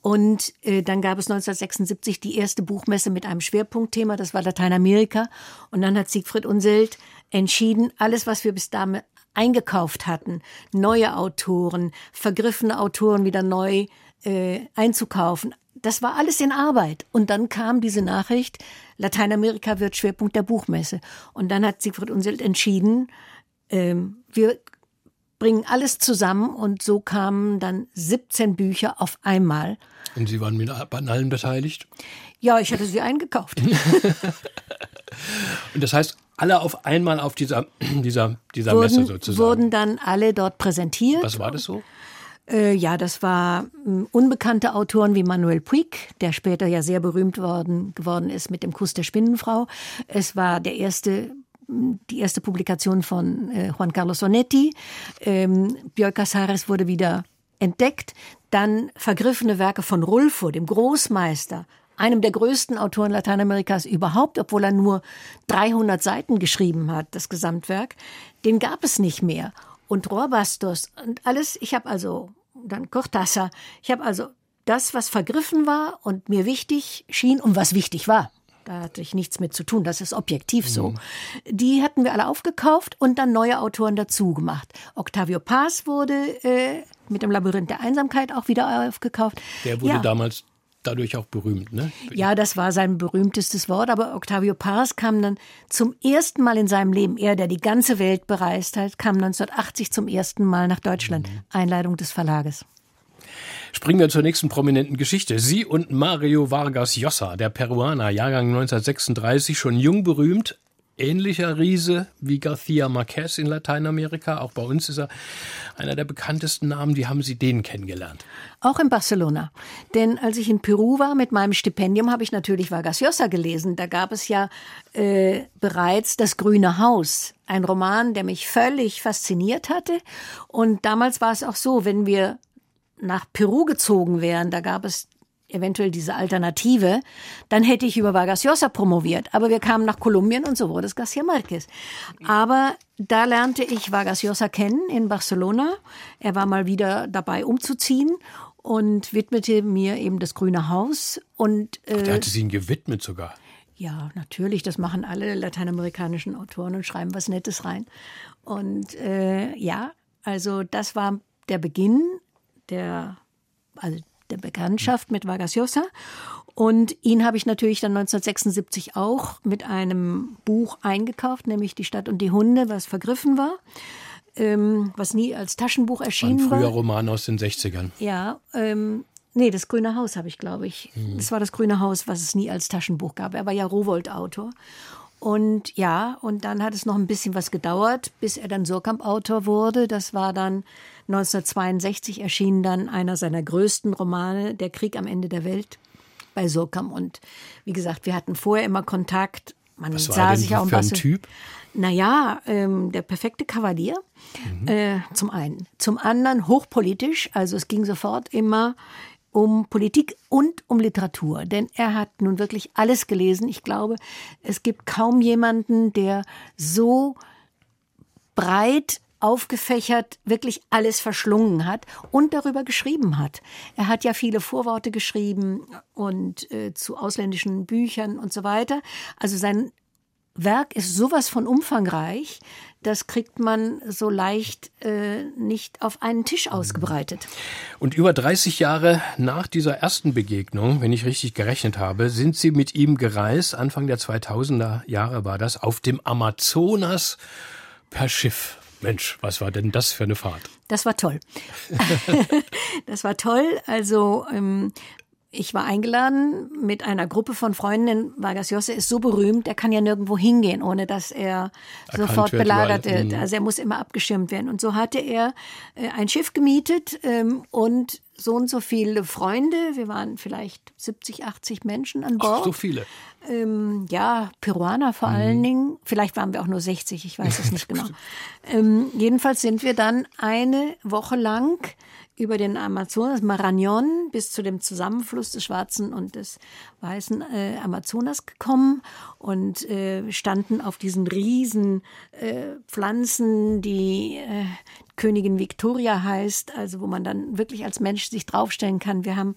Und äh, dann gab es 1976 die erste Buchmesse mit einem Schwerpunktthema, das war Lateinamerika. Und dann hat Siegfried Unseld entschieden, alles, was wir bis dahin eingekauft hatten, neue Autoren, vergriffene Autoren wieder neu äh, einzukaufen, das war alles in Arbeit. Und dann kam diese Nachricht, Lateinamerika wird Schwerpunkt der Buchmesse. Und dann hat Siegfried Unseld entschieden, ähm, wir bringen alles zusammen und so kamen dann 17 Bücher auf einmal. Und Sie waren mit an allem beteiligt? Ja, ich hatte sie eingekauft. und das heißt, alle auf einmal auf dieser, dieser, dieser wurden, Messe sozusagen? Wurden dann alle dort präsentiert. Was war das so? Äh, ja, das war äh, unbekannte Autoren wie Manuel Puig, der später ja sehr berühmt worden, geworden ist mit dem Kuss der Spinnenfrau. Es war der erste die erste Publikation von äh, Juan Carlos Sonetti. Ähm, Bioy Casares wurde wieder entdeckt. Dann vergriffene Werke von Rulfo, dem Großmeister, einem der größten Autoren Lateinamerikas überhaupt, obwohl er nur 300 Seiten geschrieben hat, das Gesamtwerk. Den gab es nicht mehr und Rohrbastos und alles. Ich habe also dann Cortázar. Ich habe also das, was vergriffen war und mir wichtig schien und was wichtig war. Da hatte ich nichts mit zu tun, das ist objektiv so. Mhm. Die hatten wir alle aufgekauft und dann neue Autoren dazu gemacht. Octavio Paz wurde äh, mit dem Labyrinth der Einsamkeit auch wieder aufgekauft. Der wurde ja. damals dadurch auch berühmt, ne? Ja, das war sein berühmtestes Wort, aber Octavio Paz kam dann zum ersten Mal in seinem Leben, er, der die ganze Welt bereist hat, kam 1980 zum ersten Mal nach Deutschland. Mhm. Einleitung des Verlages. Springen wir zur nächsten prominenten Geschichte. Sie und Mario Vargas Llosa, der Peruaner, Jahrgang 1936, schon jung berühmt, ähnlicher Riese wie García Márquez in Lateinamerika. Auch bei uns ist er einer der bekanntesten Namen. Wie haben Sie den kennengelernt? Auch in Barcelona. Denn als ich in Peru war mit meinem Stipendium, habe ich natürlich Vargas Llosa gelesen. Da gab es ja äh, bereits Das Grüne Haus, ein Roman, der mich völlig fasziniert hatte. Und damals war es auch so, wenn wir nach Peru gezogen wären, da gab es eventuell diese Alternative, dann hätte ich über Vargas Llosa promoviert. Aber wir kamen nach Kolumbien und so wurde es García Márquez. Aber da lernte ich Vargas Llosa kennen in Barcelona. Er war mal wieder dabei umzuziehen und widmete mir eben das Grüne Haus. Und, äh, Ach, der hatte sie ihn gewidmet sogar. Ja, natürlich. Das machen alle lateinamerikanischen Autoren und schreiben was Nettes rein. Und äh, ja, also das war der Beginn der, also der Bekanntschaft mit Vargas Llosa. Und ihn habe ich natürlich dann 1976 auch mit einem Buch eingekauft, nämlich Die Stadt und die Hunde, was vergriffen war. Ähm, was nie als Taschenbuch erschienen war. Ein früher war. Roman aus den 60ern. Ja, ähm, nee, das Grüne Haus habe ich, glaube ich. Mhm. Das war das Grüne Haus, was es nie als Taschenbuch gab. Er war ja Rowold-Autor. Und ja, und dann hat es noch ein bisschen was gedauert, bis er dann Surkamp-Autor wurde. Das war dann 1962 erschien dann einer seiner größten Romane, Der Krieg am Ende der Welt, bei Surkamp. Und wie gesagt, wir hatten vorher immer Kontakt. Man Was sah war sich auch für ein Typ? Naja, ähm, der perfekte Kavalier. Mhm. Äh, zum einen. Zum anderen hochpolitisch. Also es ging sofort immer um Politik und um Literatur. Denn er hat nun wirklich alles gelesen. Ich glaube, es gibt kaum jemanden, der so breit aufgefächert wirklich alles verschlungen hat und darüber geschrieben hat. Er hat ja viele Vorworte geschrieben und äh, zu ausländischen Büchern und so weiter. Also sein Werk ist sowas von umfangreich, das kriegt man so leicht äh, nicht auf einen Tisch ausgebreitet. Und über 30 Jahre nach dieser ersten Begegnung, wenn ich richtig gerechnet habe, sind Sie mit ihm gereist, Anfang der 2000er Jahre war das, auf dem Amazonas per Schiff. Mensch, was war denn das für eine Fahrt? Das war toll. das war toll. Also ähm, ich war eingeladen mit einer Gruppe von Freundinnen. Vargas Llosa ist so berühmt, er kann ja nirgendwo hingehen, ohne dass er Erkannt sofort wird, belagert wird. Mhm. Also er muss immer abgeschirmt werden. Und so hatte er äh, ein Schiff gemietet ähm, und so und so viele Freunde. Wir waren vielleicht 70, 80 Menschen an Bord. Ach, so viele. Ähm, ja, Peruaner vor mhm. allen Dingen. Vielleicht waren wir auch nur 60, ich weiß es nicht genau. Ähm, jedenfalls sind wir dann eine Woche lang über den Amazonas, Marañón, bis zu dem Zusammenfluss des Schwarzen und des Weißen äh, Amazonas gekommen und äh, standen auf diesen riesen äh, Pflanzen, die äh, Königin Victoria heißt, also wo man dann wirklich als Mensch sich draufstellen kann. Wir haben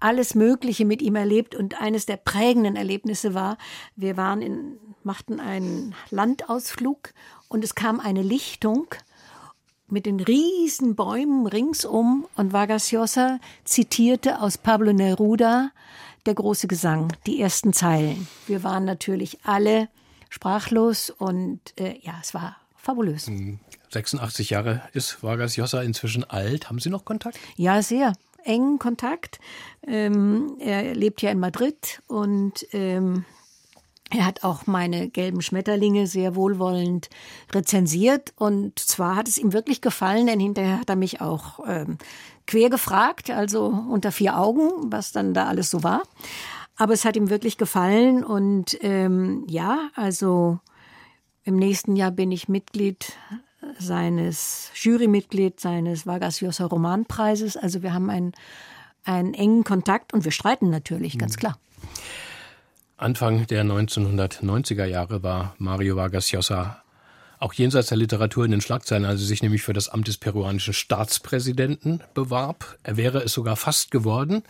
alles Mögliche mit ihm erlebt und eines der prägenden Erlebnisse war, wir waren in, machten einen Landausflug und es kam eine Lichtung mit den riesen Bäumen ringsum und Vargas Llosa zitierte aus Pablo Neruda der große Gesang, die ersten Zeilen. Wir waren natürlich alle sprachlos und äh, ja, es war fabulös. 86 hm. Jahre ist Vargas Llosa inzwischen alt. Haben Sie noch Kontakt? Ja, sehr engen Kontakt. Ähm, er lebt ja in Madrid und ähm, er hat auch meine gelben Schmetterlinge sehr wohlwollend rezensiert und zwar hat es ihm wirklich gefallen, denn hinterher hat er mich auch ähm, quer gefragt, also unter vier Augen, was dann da alles so war. Aber es hat ihm wirklich gefallen und ähm, ja, also im nächsten Jahr bin ich Mitglied seines Jurymitglied seines Vargas Llosa Romanpreises. Also wir haben einen, einen engen Kontakt und wir streiten natürlich, ganz mhm. klar. Anfang der 1990er Jahre war Mario Vargas Llosa auch jenseits der Literatur in den Schlagzeilen, als er sich nämlich für das Amt des peruanischen Staatspräsidenten bewarb. Er wäre es sogar fast geworden.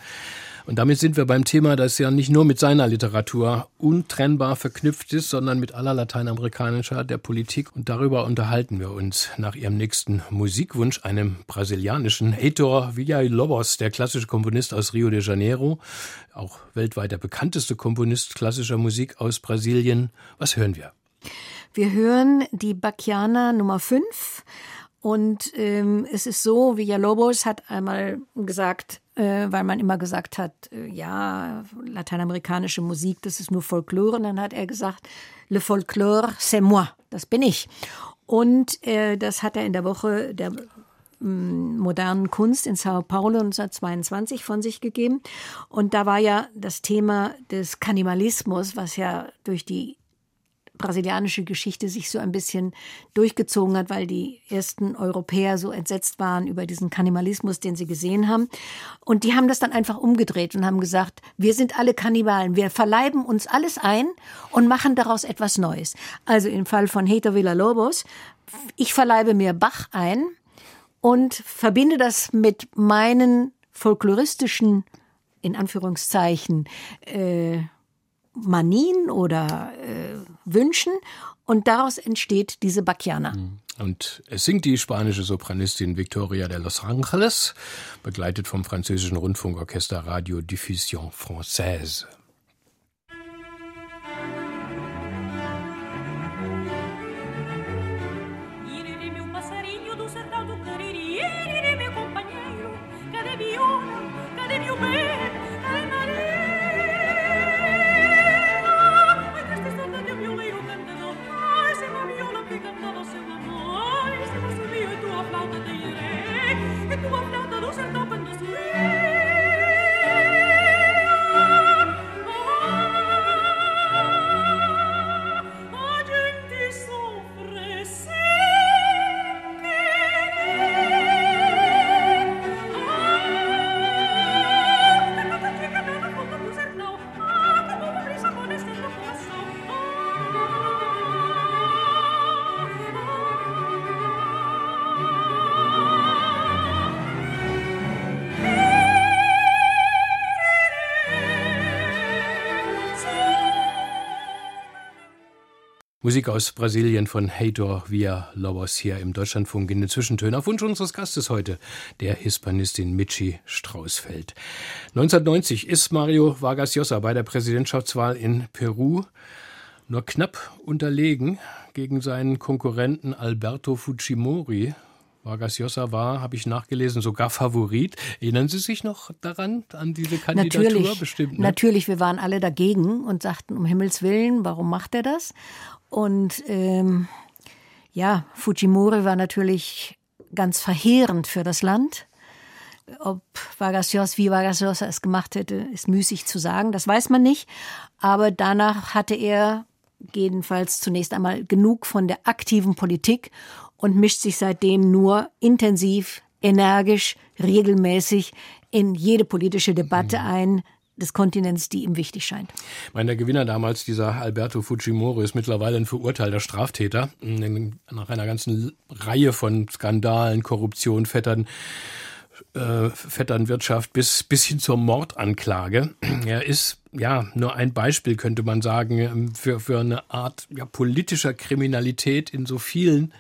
Und damit sind wir beim Thema, das ja nicht nur mit seiner Literatur untrennbar verknüpft ist, sondern mit aller lateinamerikanischer der Politik. Und darüber unterhalten wir uns nach ihrem nächsten Musikwunsch, einem brasilianischen Heitor Villalobos, der klassische Komponist aus Rio de Janeiro, auch weltweit der bekannteste Komponist klassischer Musik aus Brasilien. Was hören wir? Wir hören die Bacchiana Nummer 5. Und ähm, es ist so, Villalobos hat einmal gesagt, weil man immer gesagt hat, äh, ja, lateinamerikanische Musik, das ist nur Folklore. Und dann hat er gesagt, le folklore, c'est moi, das bin ich. Und äh, das hat er in der Woche der mm, modernen Kunst in Sao Paulo 1922 von sich gegeben. Und da war ja das Thema des Kannibalismus, was ja durch die brasilianische Geschichte sich so ein bisschen durchgezogen hat, weil die ersten Europäer so entsetzt waren über diesen Kannibalismus, den sie gesehen haben. Und die haben das dann einfach umgedreht und haben gesagt, wir sind alle Kannibalen, wir verleiben uns alles ein und machen daraus etwas Neues. Also im Fall von Heto Villa-Lobos, ich verleibe mir Bach ein und verbinde das mit meinen folkloristischen, in Anführungszeichen, äh, Manien oder äh, Wünschen und daraus entsteht diese Bacchiana. Mhm. Und es singt die spanische Sopranistin Victoria de Los Angeles, begleitet vom französischen Rundfunkorchester Radio Diffusion Française. Musik aus Brasilien von Heitor Via Lobos hier im Deutschlandfunk in den Zwischentönen. Auf Wunsch unseres Gastes heute, der Hispanistin Michi Strausfeld. 1990 ist Mario Vargas Llosa bei der Präsidentschaftswahl in Peru nur knapp unterlegen gegen seinen Konkurrenten Alberto Fujimori. Vargas Llosa war, habe ich nachgelesen, sogar Favorit. Erinnern Sie sich noch daran, an diese Kandidatur natürlich, bestimmt? Ne? Natürlich, wir waren alle dagegen und sagten, um Himmels Willen, warum macht er das? Und ähm, ja, Fujimori war natürlich ganz verheerend für das Land. Ob Vargas Llosa, wie Vargas Llosa es gemacht hätte, ist müßig zu sagen. Das weiß man nicht. Aber danach hatte er jedenfalls zunächst einmal genug von der aktiven Politik und mischt sich seitdem nur intensiv, energisch, regelmäßig in jede politische Debatte mhm. ein, des Kontinents, die ihm wichtig scheint. Ich meine, der Gewinner damals, dieser Alberto Fujimori, ist mittlerweile ein verurteilter Straftäter. Nach einer ganzen Reihe von Skandalen, Korruption, Vettern äh, Vetternwirtschaft bis, bis hin zur Mordanklage. Er ist ja nur ein Beispiel, könnte man sagen, für, für eine Art ja, politischer Kriminalität in so vielen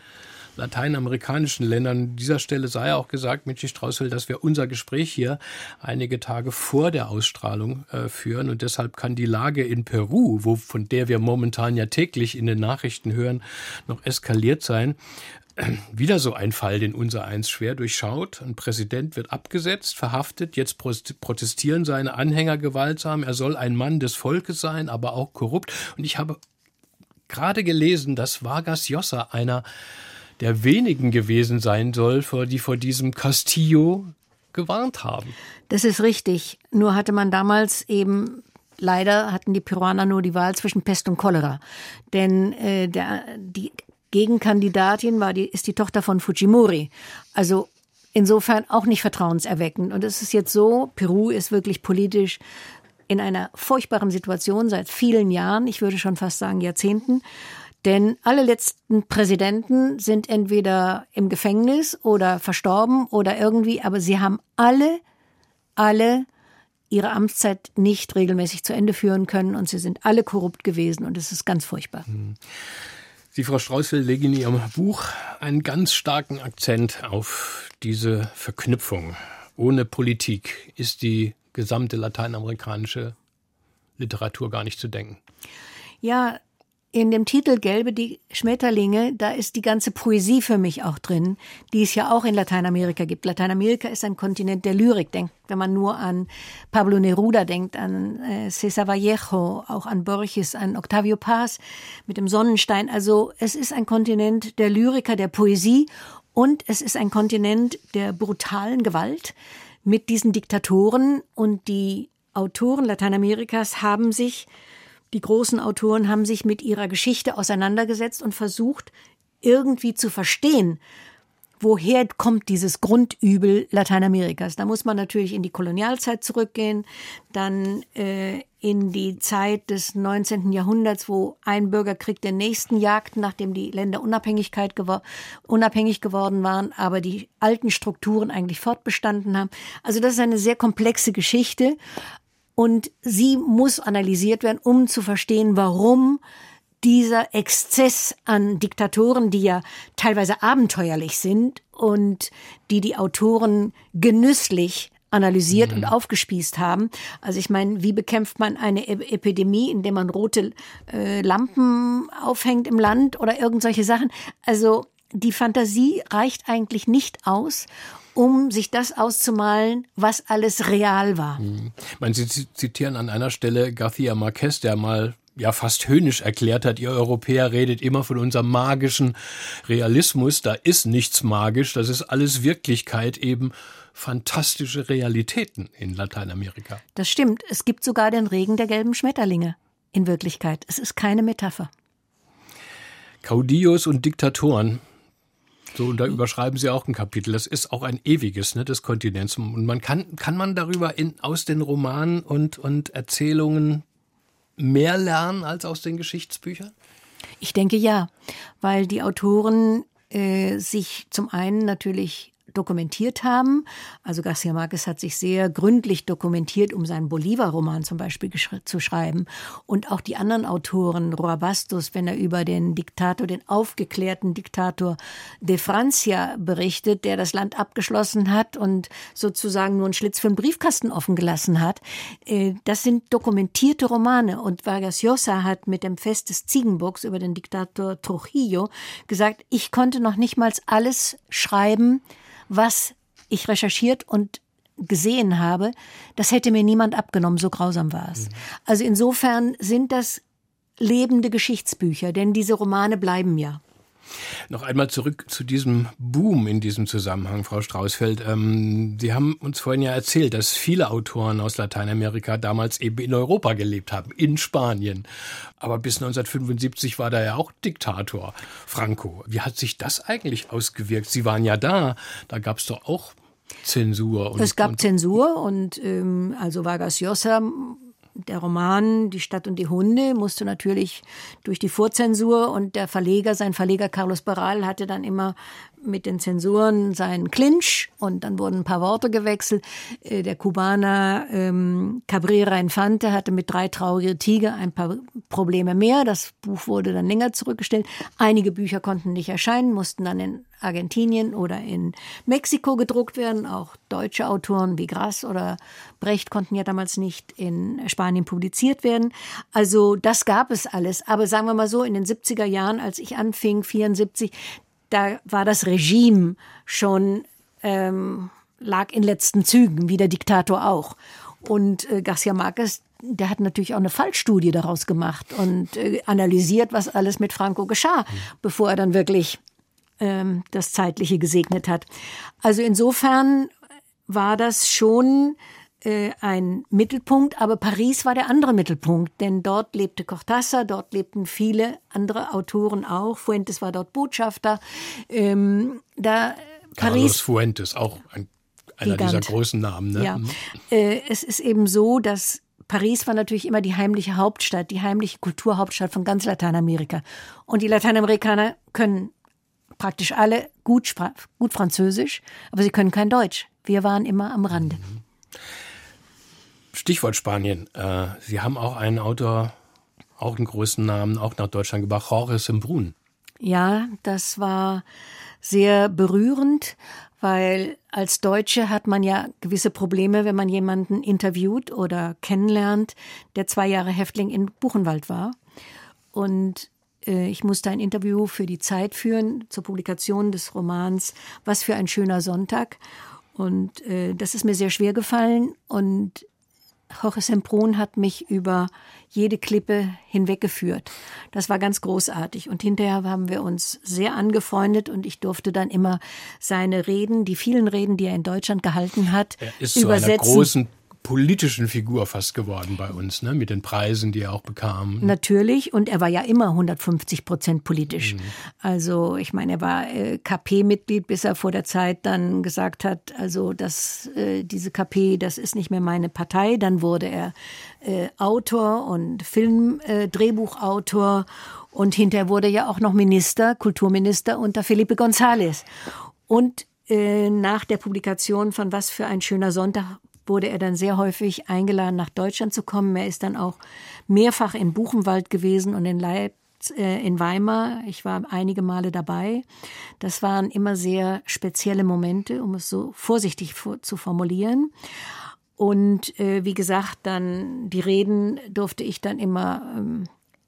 lateinamerikanischen Ländern. An dieser Stelle sei auch gesagt, Michi Straußel, dass wir unser Gespräch hier einige Tage vor der Ausstrahlung äh, führen und deshalb kann die Lage in Peru, wo, von der wir momentan ja täglich in den Nachrichten hören, noch eskaliert sein. Wieder so ein Fall, den unser eins schwer durchschaut. Ein Präsident wird abgesetzt, verhaftet. Jetzt protestieren seine Anhänger gewaltsam. Er soll ein Mann des Volkes sein, aber auch korrupt. Und ich habe gerade gelesen, dass Vargas Llosa einer der wenigen gewesen sein soll, die vor diesem Castillo gewarnt haben. Das ist richtig. Nur hatte man damals eben leider hatten die Peruaner nur die Wahl zwischen Pest und Cholera, denn äh, der, die Gegenkandidatin war die ist die Tochter von Fujimori. Also insofern auch nicht vertrauenserweckend. Und es ist jetzt so, Peru ist wirklich politisch in einer furchtbaren Situation seit vielen Jahren, ich würde schon fast sagen Jahrzehnten. Denn alle letzten Präsidenten sind entweder im Gefängnis oder verstorben oder irgendwie, aber sie haben alle, alle ihre Amtszeit nicht regelmäßig zu Ende führen können und sie sind alle korrupt gewesen und es ist ganz furchtbar. Hm. Sie, Frau Straußel, legen in Ihrem Buch einen ganz starken Akzent auf diese Verknüpfung. Ohne Politik ist die gesamte lateinamerikanische Literatur gar nicht zu denken. Ja, in dem Titel Gelbe die Schmetterlinge, da ist die ganze Poesie für mich auch drin, die es ja auch in Lateinamerika gibt. Lateinamerika ist ein Kontinent der Lyrik. Denkt, wenn man nur an Pablo Neruda denkt, an äh, César Vallejo, auch an Borges, an Octavio Paz mit dem Sonnenstein. Also es ist ein Kontinent der Lyriker, der Poesie und es ist ein Kontinent der brutalen Gewalt mit diesen Diktatoren und die Autoren Lateinamerikas haben sich die großen Autoren haben sich mit ihrer Geschichte auseinandergesetzt und versucht, irgendwie zu verstehen, woher kommt dieses Grundübel Lateinamerikas. Da muss man natürlich in die Kolonialzeit zurückgehen, dann äh, in die Zeit des 19. Jahrhunderts, wo ein Bürgerkrieg den nächsten jagten, nachdem die Länder Unabhängigkeit gewor unabhängig geworden waren, aber die alten Strukturen eigentlich fortbestanden haben. Also das ist eine sehr komplexe Geschichte. Und sie muss analysiert werden, um zu verstehen, warum dieser Exzess an Diktatoren, die ja teilweise abenteuerlich sind und die die Autoren genüsslich analysiert mhm. und aufgespießt haben. Also ich meine, wie bekämpft man eine e Epidemie, indem man rote äh, Lampen aufhängt im Land oder irgend solche Sachen? Also die Fantasie reicht eigentlich nicht aus, um sich das auszumalen, was alles real war. Mhm. meine, Sie zitieren an einer Stelle García Marquez, der mal ja fast höhnisch erklärt hat, ihr Europäer redet immer von unserem magischen Realismus. Da ist nichts magisch, das ist alles Wirklichkeit, eben fantastische Realitäten in Lateinamerika. Das stimmt. Es gibt sogar den Regen der gelben Schmetterlinge in Wirklichkeit. Es ist keine Metapher. Caudillos und Diktatoren. So, und da überschreiben Sie auch ein Kapitel. Das ist auch ein ewiges ne, des Kontinents. Und man kann, kann man darüber in, aus den Romanen und, und Erzählungen mehr lernen als aus den Geschichtsbüchern? Ich denke ja, weil die Autoren äh, sich zum einen natürlich dokumentiert haben. Also Garcia Marquez hat sich sehr gründlich dokumentiert, um seinen Bolivar-Roman zum Beispiel zu schreiben. Und auch die anderen Autoren, Roa Bastos, wenn er über den Diktator, den aufgeklärten Diktator de Francia berichtet, der das Land abgeschlossen hat und sozusagen nur einen Schlitz für den Briefkasten offen gelassen hat. Äh, das sind dokumentierte Romane. Und Vargas Llosa hat mit dem Fest des Ziegenbocks über den Diktator Trujillo gesagt, ich konnte noch nicht mal alles schreiben, was ich recherchiert und gesehen habe, das hätte mir niemand abgenommen, so grausam war es. Mhm. Also insofern sind das lebende Geschichtsbücher, denn diese Romane bleiben ja. Noch einmal zurück zu diesem Boom in diesem Zusammenhang, Frau Straußfeld. Ähm, Sie haben uns vorhin ja erzählt, dass viele Autoren aus Lateinamerika damals eben in Europa gelebt haben, in Spanien. Aber bis 1975 war da ja auch Diktator Franco. Wie hat sich das eigentlich ausgewirkt? Sie waren ja da, da gab es doch auch Zensur. Und, es gab und Zensur und ähm, also Vargas Llosa der Roman Die Stadt und die Hunde musste natürlich durch die Vorzensur und der Verleger, sein Verleger Carlos Baral hatte dann immer mit den Zensuren seinen Clinch und dann wurden ein paar Worte gewechselt. Äh, der Kubaner ähm, Cabrera Infante hatte mit drei traurige Tiger ein paar Probleme mehr. Das Buch wurde dann länger zurückgestellt. Einige Bücher konnten nicht erscheinen, mussten dann in Argentinien oder in Mexiko gedruckt werden. Auch deutsche Autoren wie Grass oder Brecht konnten ja damals nicht in Spanien publiziert werden. Also das gab es alles. Aber sagen wir mal so, in den 70er Jahren, als ich anfing, 74, da war das Regime schon, ähm, lag in letzten Zügen, wie der Diktator auch. Und äh, Garcia Marquez, der hat natürlich auch eine Fallstudie daraus gemacht und äh, analysiert, was alles mit Franco geschah, bevor er dann wirklich ähm, das Zeitliche gesegnet hat. Also insofern war das schon äh, ein Mittelpunkt, aber Paris war der andere Mittelpunkt, denn dort lebte Cortázar, dort lebten viele andere Autoren auch. Fuentes war dort Botschafter. Ähm, da Paris, Carlos Fuentes, auch ein, einer Gigant. dieser großen Namen. Ne? Ja. Mhm. Äh, es ist eben so, dass Paris war natürlich immer die heimliche Hauptstadt, die heimliche Kulturhauptstadt von ganz Lateinamerika. Und die Lateinamerikaner können praktisch alle gut, gut Französisch, aber sie können kein Deutsch. Wir waren immer am Rande. Mhm. Stichwort Spanien. Äh, sie haben auch einen Autor, auch einen großen Namen, auch nach Deutschland gebracht, Jorge Sembrun. Ja, das war sehr berührend, weil als Deutsche hat man ja gewisse Probleme, wenn man jemanden interviewt oder kennenlernt, der zwei Jahre Häftling in Buchenwald war. Und äh, ich musste ein Interview für die Zeit führen zur Publikation des Romans Was für ein schöner Sonntag. Und äh, das ist mir sehr schwer gefallen. Und Jorge Sempron hat mich über jede Klippe hinweggeführt. Das war ganz großartig. Und hinterher haben wir uns sehr angefreundet und ich durfte dann immer seine Reden, die vielen Reden, die er in Deutschland gehalten hat, er ist übersetzen. Zu einer großen politischen Figur fast geworden bei uns, ne? mit den Preisen, die er auch bekam. Natürlich, und er war ja immer 150 Prozent politisch. Mhm. Also ich meine, er war äh, KP-Mitglied, bis er vor der Zeit dann gesagt hat, also dass äh, diese KP, das ist nicht mehr meine Partei. Dann wurde er äh, Autor und Film-Drehbuchautor äh, und hinterher wurde er ja auch noch Minister, Kulturminister unter Felipe González. Und äh, nach der Publikation von Was für ein schöner Sonntag wurde er dann sehr häufig eingeladen, nach Deutschland zu kommen. Er ist dann auch mehrfach in Buchenwald gewesen und in Leipzig äh, in Weimar. Ich war einige Male dabei. Das waren immer sehr spezielle Momente, um es so vorsichtig zu formulieren. Und äh, wie gesagt, dann die Reden durfte ich dann immer ähm,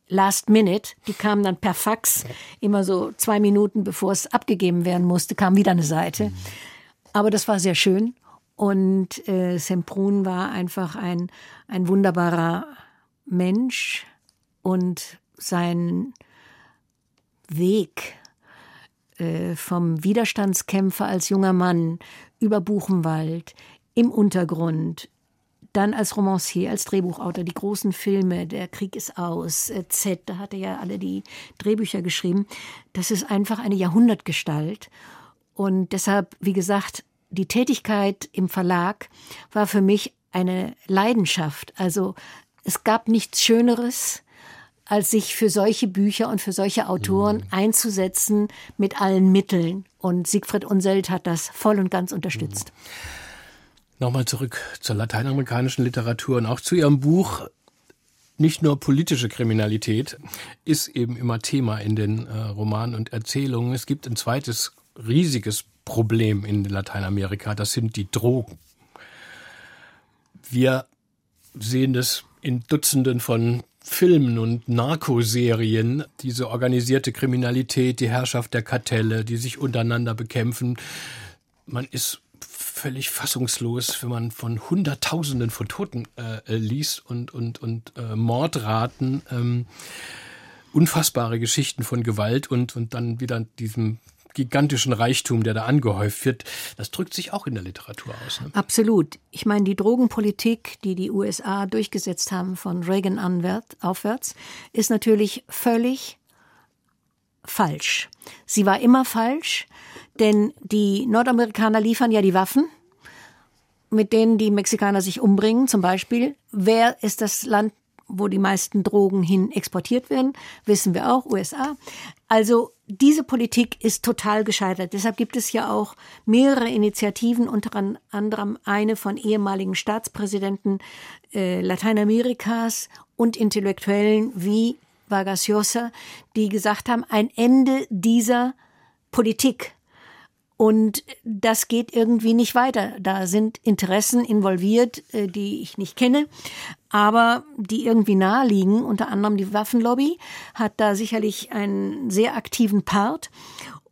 last minute, die kamen dann per Fax, immer so zwei Minuten bevor es abgegeben werden musste, kam wieder eine Seite. Aber das war sehr schön und äh, Semprun war einfach ein, ein wunderbarer Mensch und sein Weg äh, vom Widerstandskämpfer als junger Mann über Buchenwald, im Untergrund, dann als Romancier, als Drehbuchautor, die großen Filme, Der Krieg ist aus, äh, Z, da hat er ja alle die Drehbücher geschrieben. Das ist einfach eine Jahrhundertgestalt. Und deshalb, wie gesagt, die Tätigkeit im Verlag war für mich eine Leidenschaft. Also es gab nichts Schöneres, als sich für solche Bücher und für solche Autoren mhm. einzusetzen mit allen Mitteln. Und Siegfried Unselt hat das voll und ganz unterstützt. Mhm. Nochmal zurück zur lateinamerikanischen Literatur und auch zu Ihrem Buch. Nicht nur politische Kriminalität ist eben immer Thema in den äh, Romanen und Erzählungen. Es gibt ein zweites riesiges Problem in Lateinamerika, das sind die Drogen. Wir sehen das in Dutzenden von Filmen und Narkoserien, diese organisierte Kriminalität, die Herrschaft der Kartelle, die sich untereinander bekämpfen. Man ist völlig fassungslos, wenn man von Hunderttausenden von Toten äh, liest und, und, und äh, Mordraten. Ähm, unfassbare Geschichten von Gewalt und, und dann wieder diesem gigantischen Reichtum, der da angehäuft wird, das drückt sich auch in der Literatur aus. Ne? Absolut. Ich meine, die Drogenpolitik, die die USA durchgesetzt haben von Reagan aufwärts, ist natürlich völlig falsch. Sie war immer falsch, denn die Nordamerikaner liefern ja die Waffen mit denen die Mexikaner sich umbringen, zum Beispiel. Wer ist das Land, wo die meisten Drogen hin exportiert werden? Wissen wir auch, USA. Also diese Politik ist total gescheitert. Deshalb gibt es ja auch mehrere Initiativen, unter anderem eine von ehemaligen Staatspräsidenten äh, Lateinamerikas und Intellektuellen wie Vargas Llosa, die gesagt haben, ein Ende dieser Politik und das geht irgendwie nicht weiter. Da sind Interessen involviert, äh, die ich nicht kenne, aber die irgendwie naheliegen. Unter anderem die Waffenlobby hat da sicherlich einen sehr aktiven Part.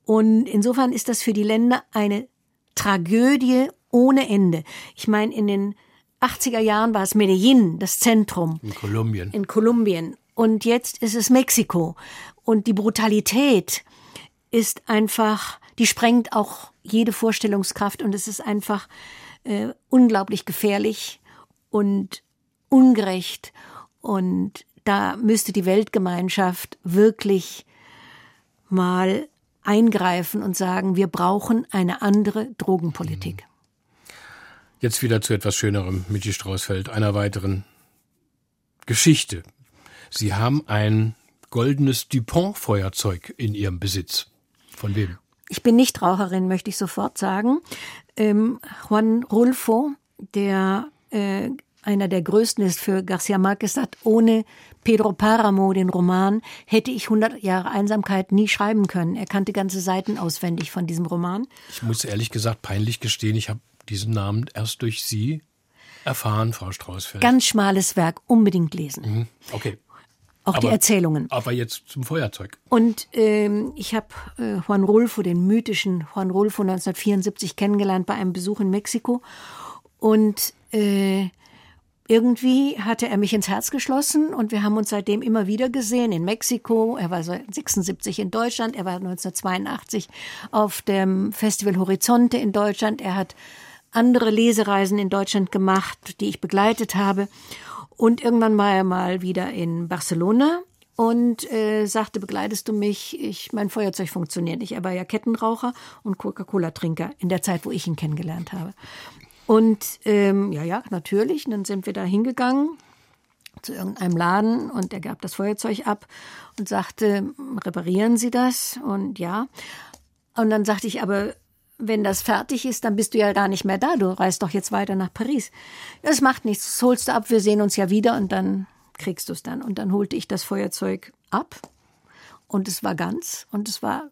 Und insofern ist das für die Länder eine Tragödie ohne Ende. Ich meine, in den 80er Jahren war es Medellin, das Zentrum. In Kolumbien. In Kolumbien. Und jetzt ist es Mexiko. Und die Brutalität ist einfach die sprengt auch jede Vorstellungskraft und es ist einfach äh, unglaublich gefährlich und ungerecht. Und da müsste die Weltgemeinschaft wirklich mal eingreifen und sagen, wir brauchen eine andere Drogenpolitik. Jetzt wieder zu etwas Schönerem, Michi Straußfeld, einer weiteren Geschichte. Sie haben ein goldenes Dupont-Feuerzeug in Ihrem Besitz. Von wem? Ich bin nicht Raucherin, möchte ich sofort sagen. Ähm, Juan Rulfo, der äh, einer der größten ist für Garcia Marquez, sagt, ohne Pedro Paramo, den Roman, hätte ich 100 Jahre Einsamkeit nie schreiben können. Er kannte ganze Seiten auswendig von diesem Roman. Ich muss ehrlich gesagt peinlich gestehen, ich habe diesen Namen erst durch Sie erfahren, Frau Straußfeld. Ganz schmales Werk, unbedingt lesen. Mhm. Okay. Auch aber, die Erzählungen. Aber jetzt zum Feuerzeug. Und ähm, ich habe äh, Juan Rulfo, den mythischen Juan Rulfo 1974 kennengelernt bei einem Besuch in Mexiko. Und äh, irgendwie hatte er mich ins Herz geschlossen und wir haben uns seitdem immer wieder gesehen in Mexiko. Er war 76 in Deutschland, er war 1982 auf dem Festival Horizonte in Deutschland. Er hat andere Lesereisen in Deutschland gemacht, die ich begleitet habe. Und irgendwann war er mal wieder in Barcelona und äh, sagte, begleitest du mich? Ich, mein Feuerzeug funktioniert nicht. Er war ja Kettenraucher und Coca-Cola-Trinker in der Zeit, wo ich ihn kennengelernt habe. Und ähm, ja, ja, natürlich. Und dann sind wir da hingegangen zu irgendeinem Laden und er gab das Feuerzeug ab und sagte, reparieren Sie das? Und ja. Und dann sagte ich, aber wenn das fertig ist, dann bist du ja gar nicht mehr da. Du reist doch jetzt weiter nach Paris. Das macht nichts. Das holst du ab. Wir sehen uns ja wieder und dann kriegst du es dann. Und dann holte ich das Feuerzeug ab und es war ganz und es war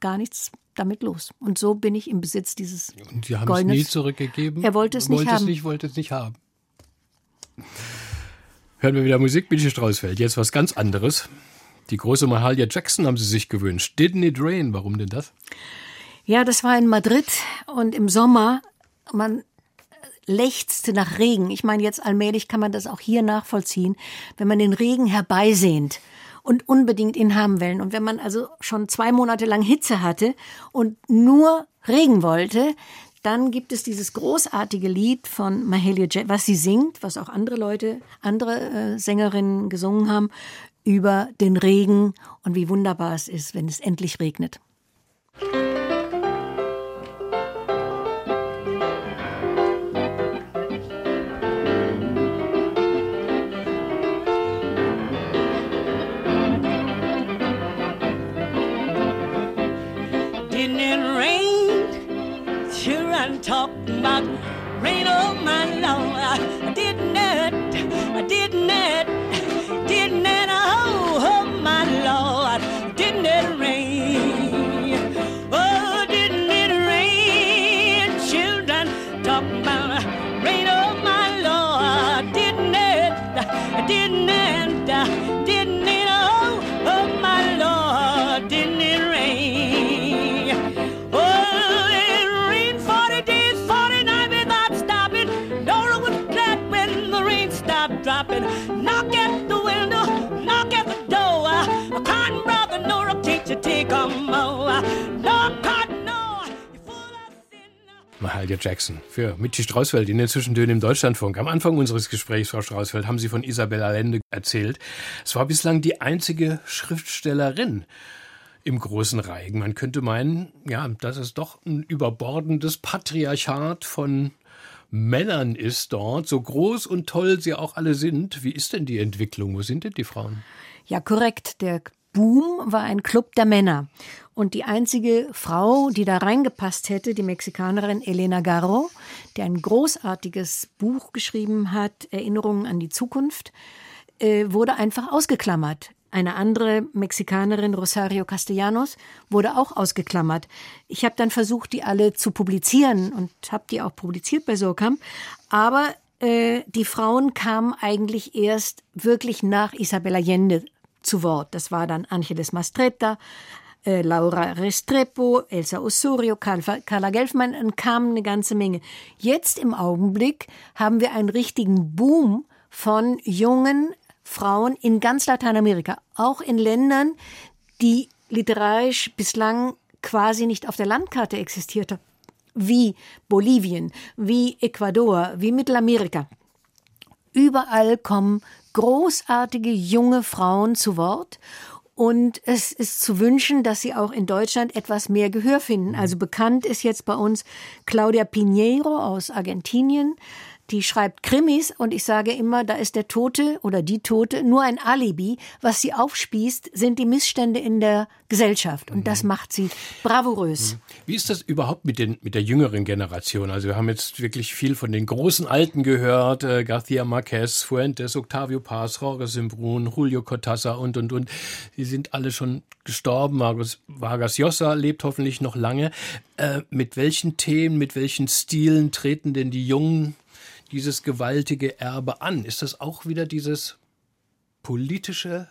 gar nichts damit los. Und so bin ich im Besitz dieses Und Sie haben es nie zurückgegeben? Er wollte es nicht wollte haben. Es nicht, wollte es nicht haben. Hören wir wieder Musik, Michi Straußfeld. Jetzt was ganz anderes. Die große Mahalia Jackson haben Sie sich gewünscht. Didn't it rain? Warum denn das? Ja, das war in Madrid und im Sommer, man lechzte nach Regen. Ich meine, jetzt allmählich kann man das auch hier nachvollziehen, wenn man den Regen herbeisehnt und unbedingt ihn haben will. Und wenn man also schon zwei Monate lang Hitze hatte und nur Regen wollte, dann gibt es dieses großartige Lied von Mahalia Jackson, was sie singt, was auch andere Leute, andere äh, Sängerinnen gesungen haben, über den Regen und wie wunderbar es ist, wenn es endlich regnet. Mahalia Jackson für Michi Straußfeld in den Zwischentönen im Deutschlandfunk. Am Anfang unseres Gesprächs, Frau Straußfeld, haben Sie von Isabel Allende erzählt. Es war bislang die einzige Schriftstellerin im großen Reigen. Man könnte meinen, ja, dass es doch ein überbordendes Patriarchat von Männern ist dort, so groß und toll sie auch alle sind. Wie ist denn die Entwicklung? Wo sind denn die Frauen? Ja, korrekt. Der Boom war ein Club der Männer. Und die einzige Frau, die da reingepasst hätte, die Mexikanerin Elena Garro, die ein großartiges Buch geschrieben hat, Erinnerungen an die Zukunft, äh, wurde einfach ausgeklammert. Eine andere Mexikanerin, Rosario Castellanos, wurde auch ausgeklammert. Ich habe dann versucht, die alle zu publizieren und habe die auch publiziert bei Surkamp. Aber äh, die Frauen kamen eigentlich erst wirklich nach Isabel Allende zu Wort. Das war dann Angeles Mastretta, äh, Laura Restrepo, Elsa Osorio, Carla Gelfmann, dann kamen eine ganze Menge. Jetzt im Augenblick haben wir einen richtigen Boom von jungen Frauen in ganz Lateinamerika, auch in Ländern, die literarisch bislang quasi nicht auf der Landkarte existierte, wie Bolivien, wie Ecuador, wie Mittelamerika. Überall kommen großartige junge Frauen zu Wort und es ist zu wünschen, dass sie auch in Deutschland etwas mehr Gehör finden. Also bekannt ist jetzt bei uns Claudia Pinheiro aus Argentinien, die schreibt Krimis und ich sage immer, da ist der Tote oder die Tote nur ein Alibi. Was sie aufspießt, sind die Missstände in der Gesellschaft und das mhm. macht sie bravourös. Mhm. Wie ist das überhaupt mit, den, mit der jüngeren Generation? Also wir haben jetzt wirklich viel von den großen Alten gehört, äh, García Márquez, Fuentes, Octavio Paz, Jorge Simbrun, Julio Cortázar und, und, und. Sie sind alle schon gestorben. Vargas, Vargas Llosa lebt hoffentlich noch lange. Äh, mit welchen Themen, mit welchen Stilen treten denn die Jungen dieses gewaltige Erbe an? Ist das auch wieder dieses politische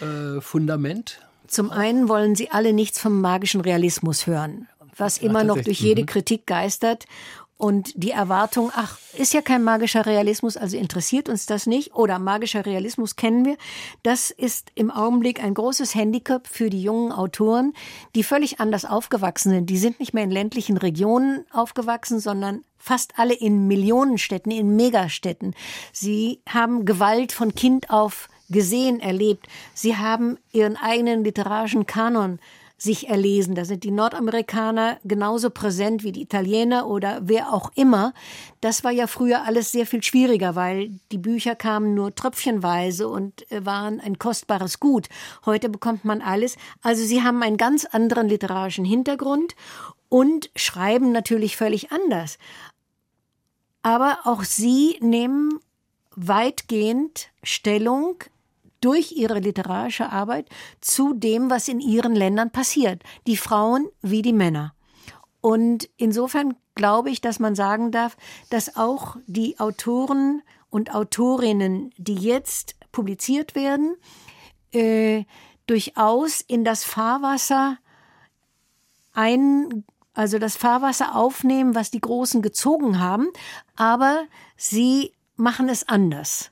äh, Fundament? Zum einen wollen sie alle nichts vom magischen Realismus hören, was immer noch durch jede mhm. Kritik geistert. Und die Erwartung, ach, ist ja kein magischer Realismus, also interessiert uns das nicht, oder magischer Realismus kennen wir, das ist im Augenblick ein großes Handicap für die jungen Autoren, die völlig anders aufgewachsen sind. Die sind nicht mehr in ländlichen Regionen aufgewachsen, sondern fast alle in Millionenstädten, in Megastädten. Sie haben Gewalt von Kind auf gesehen, erlebt. Sie haben ihren eigenen literarischen Kanon sich erlesen. Da sind die Nordamerikaner genauso präsent wie die Italiener oder wer auch immer. Das war ja früher alles sehr viel schwieriger, weil die Bücher kamen nur tröpfchenweise und äh, waren ein kostbares Gut. Heute bekommt man alles. Also sie haben einen ganz anderen literarischen Hintergrund und schreiben natürlich völlig anders. Aber auch sie nehmen weitgehend Stellung durch ihre literarische Arbeit zu dem, was in ihren Ländern passiert. Die Frauen wie die Männer. Und insofern glaube ich, dass man sagen darf, dass auch die Autoren und Autorinnen, die jetzt publiziert werden, äh, durchaus in das Fahrwasser ein, also das Fahrwasser aufnehmen, was die Großen gezogen haben, aber sie machen es anders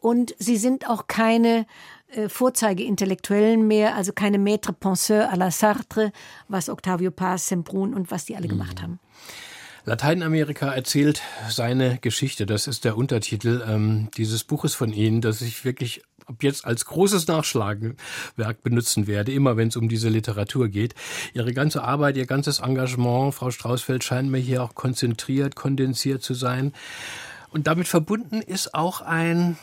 und sie sind auch keine äh, Vorzeige-Intellektuellen mehr, also keine Maître Penseur à la Sartre, was Octavio Paz, Semprun und was die alle gemacht haben. Lateinamerika erzählt seine Geschichte. Das ist der Untertitel ähm, dieses Buches von Ihnen, das ich wirklich ab jetzt als großes Nachschlagewerk benutzen werde, immer wenn es um diese Literatur geht. Ihre ganze Arbeit, Ihr ganzes Engagement, Frau Straußfeld, scheint mir hier auch konzentriert, kondensiert zu sein. Und damit verbunden ist auch ein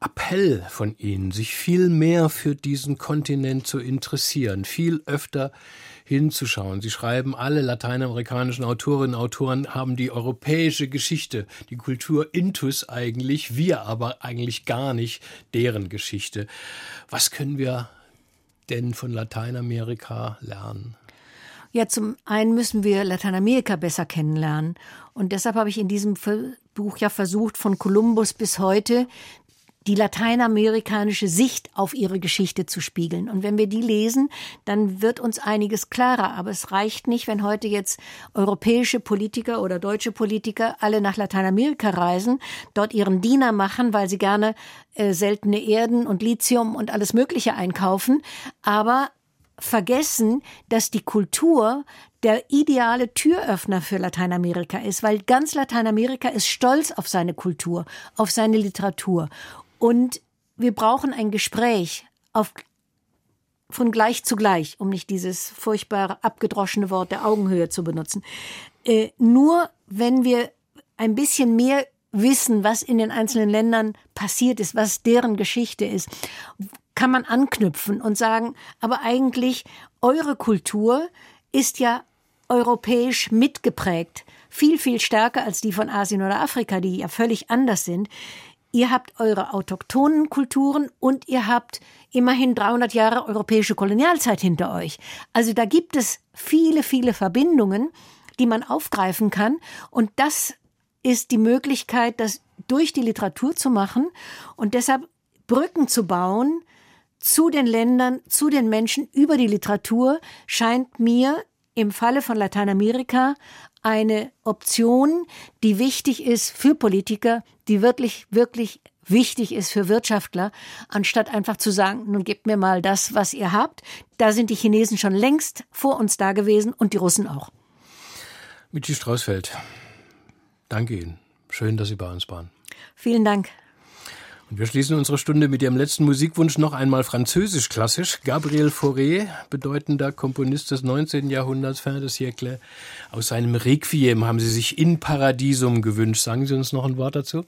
Appell von Ihnen, sich viel mehr für diesen Kontinent zu interessieren, viel öfter hinzuschauen. Sie schreiben, alle lateinamerikanischen Autorinnen und Autoren haben die europäische Geschichte, die Kultur intus eigentlich, wir aber eigentlich gar nicht deren Geschichte. Was können wir denn von Lateinamerika lernen? Ja, zum einen müssen wir Lateinamerika besser kennenlernen. Und deshalb habe ich in diesem Buch ja versucht, von Kolumbus bis heute die lateinamerikanische Sicht auf ihre Geschichte zu spiegeln. Und wenn wir die lesen, dann wird uns einiges klarer. Aber es reicht nicht, wenn heute jetzt europäische Politiker oder deutsche Politiker alle nach Lateinamerika reisen, dort ihren Diener machen, weil sie gerne äh, seltene Erden und Lithium und alles Mögliche einkaufen, aber vergessen, dass die Kultur der ideale Türöffner für Lateinamerika ist, weil ganz Lateinamerika ist stolz auf seine Kultur, auf seine Literatur. Und wir brauchen ein Gespräch auf, von gleich zu gleich, um nicht dieses furchtbare abgedroschene Wort der Augenhöhe zu benutzen. Äh, nur wenn wir ein bisschen mehr wissen, was in den einzelnen Ländern passiert ist, was deren Geschichte ist, kann man anknüpfen und sagen, aber eigentlich eure Kultur ist ja europäisch mitgeprägt, viel, viel stärker als die von Asien oder Afrika, die ja völlig anders sind. Ihr habt eure autochthonen Kulturen und ihr habt immerhin 300 Jahre europäische Kolonialzeit hinter euch. Also da gibt es viele, viele Verbindungen, die man aufgreifen kann. Und das ist die Möglichkeit, das durch die Literatur zu machen und deshalb Brücken zu bauen zu den Ländern, zu den Menschen über die Literatur, scheint mir im Falle von Lateinamerika eine Option, die wichtig ist für Politiker, die wirklich, wirklich wichtig ist für Wirtschaftler, anstatt einfach zu sagen, nun gebt mir mal das, was ihr habt. Da sind die Chinesen schon längst vor uns da gewesen und die Russen auch. Michi Strausfeld, danke Ihnen. Schön, dass Sie bei uns waren. Vielen Dank. Und wir schließen unsere Stunde mit Ihrem letzten Musikwunsch noch einmal französisch klassisch. Gabriel Fauré, bedeutender Komponist des 19. Jahrhunderts, fin de siècle. Aus seinem Requiem haben Sie sich in Paradisum gewünscht. Sagen Sie uns noch ein Wort dazu?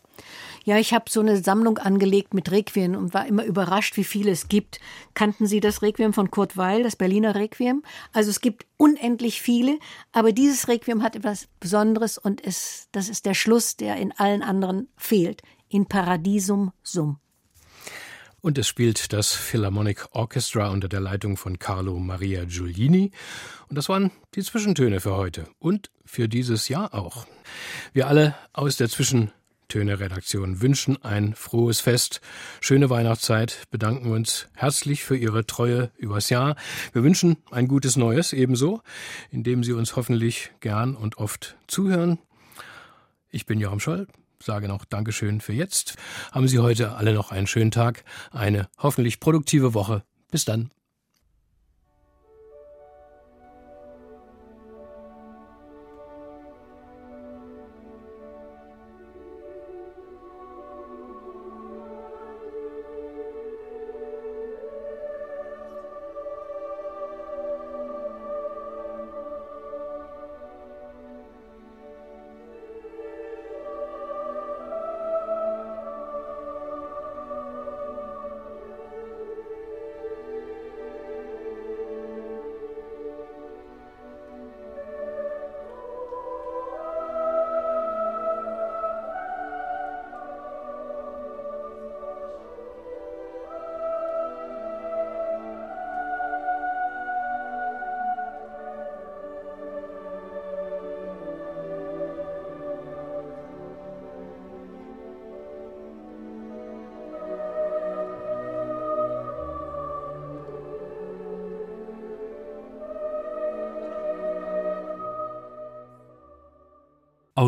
Ja, ich habe so eine Sammlung angelegt mit Requiem und war immer überrascht, wie viele es gibt. Kannten Sie das Requiem von Kurt Weil, das Berliner Requiem? Also es gibt unendlich viele, aber dieses Requiem hat etwas Besonderes und es, das ist der Schluss, der in allen anderen fehlt in Paradisum Sum. Und es spielt das Philharmonic Orchestra unter der Leitung von Carlo Maria Giulini. Und das waren die Zwischentöne für heute und für dieses Jahr auch. Wir alle aus der Zwischentöne-Redaktion wünschen ein frohes Fest, schöne Weihnachtszeit, bedanken uns herzlich für Ihre Treue übers Jahr. Wir wünschen ein gutes Neues ebenso, indem Sie uns hoffentlich gern und oft zuhören. Ich bin Joachim Scholl sage noch Dankeschön für jetzt. Haben Sie heute alle noch einen schönen Tag, eine hoffentlich produktive Woche. Bis dann.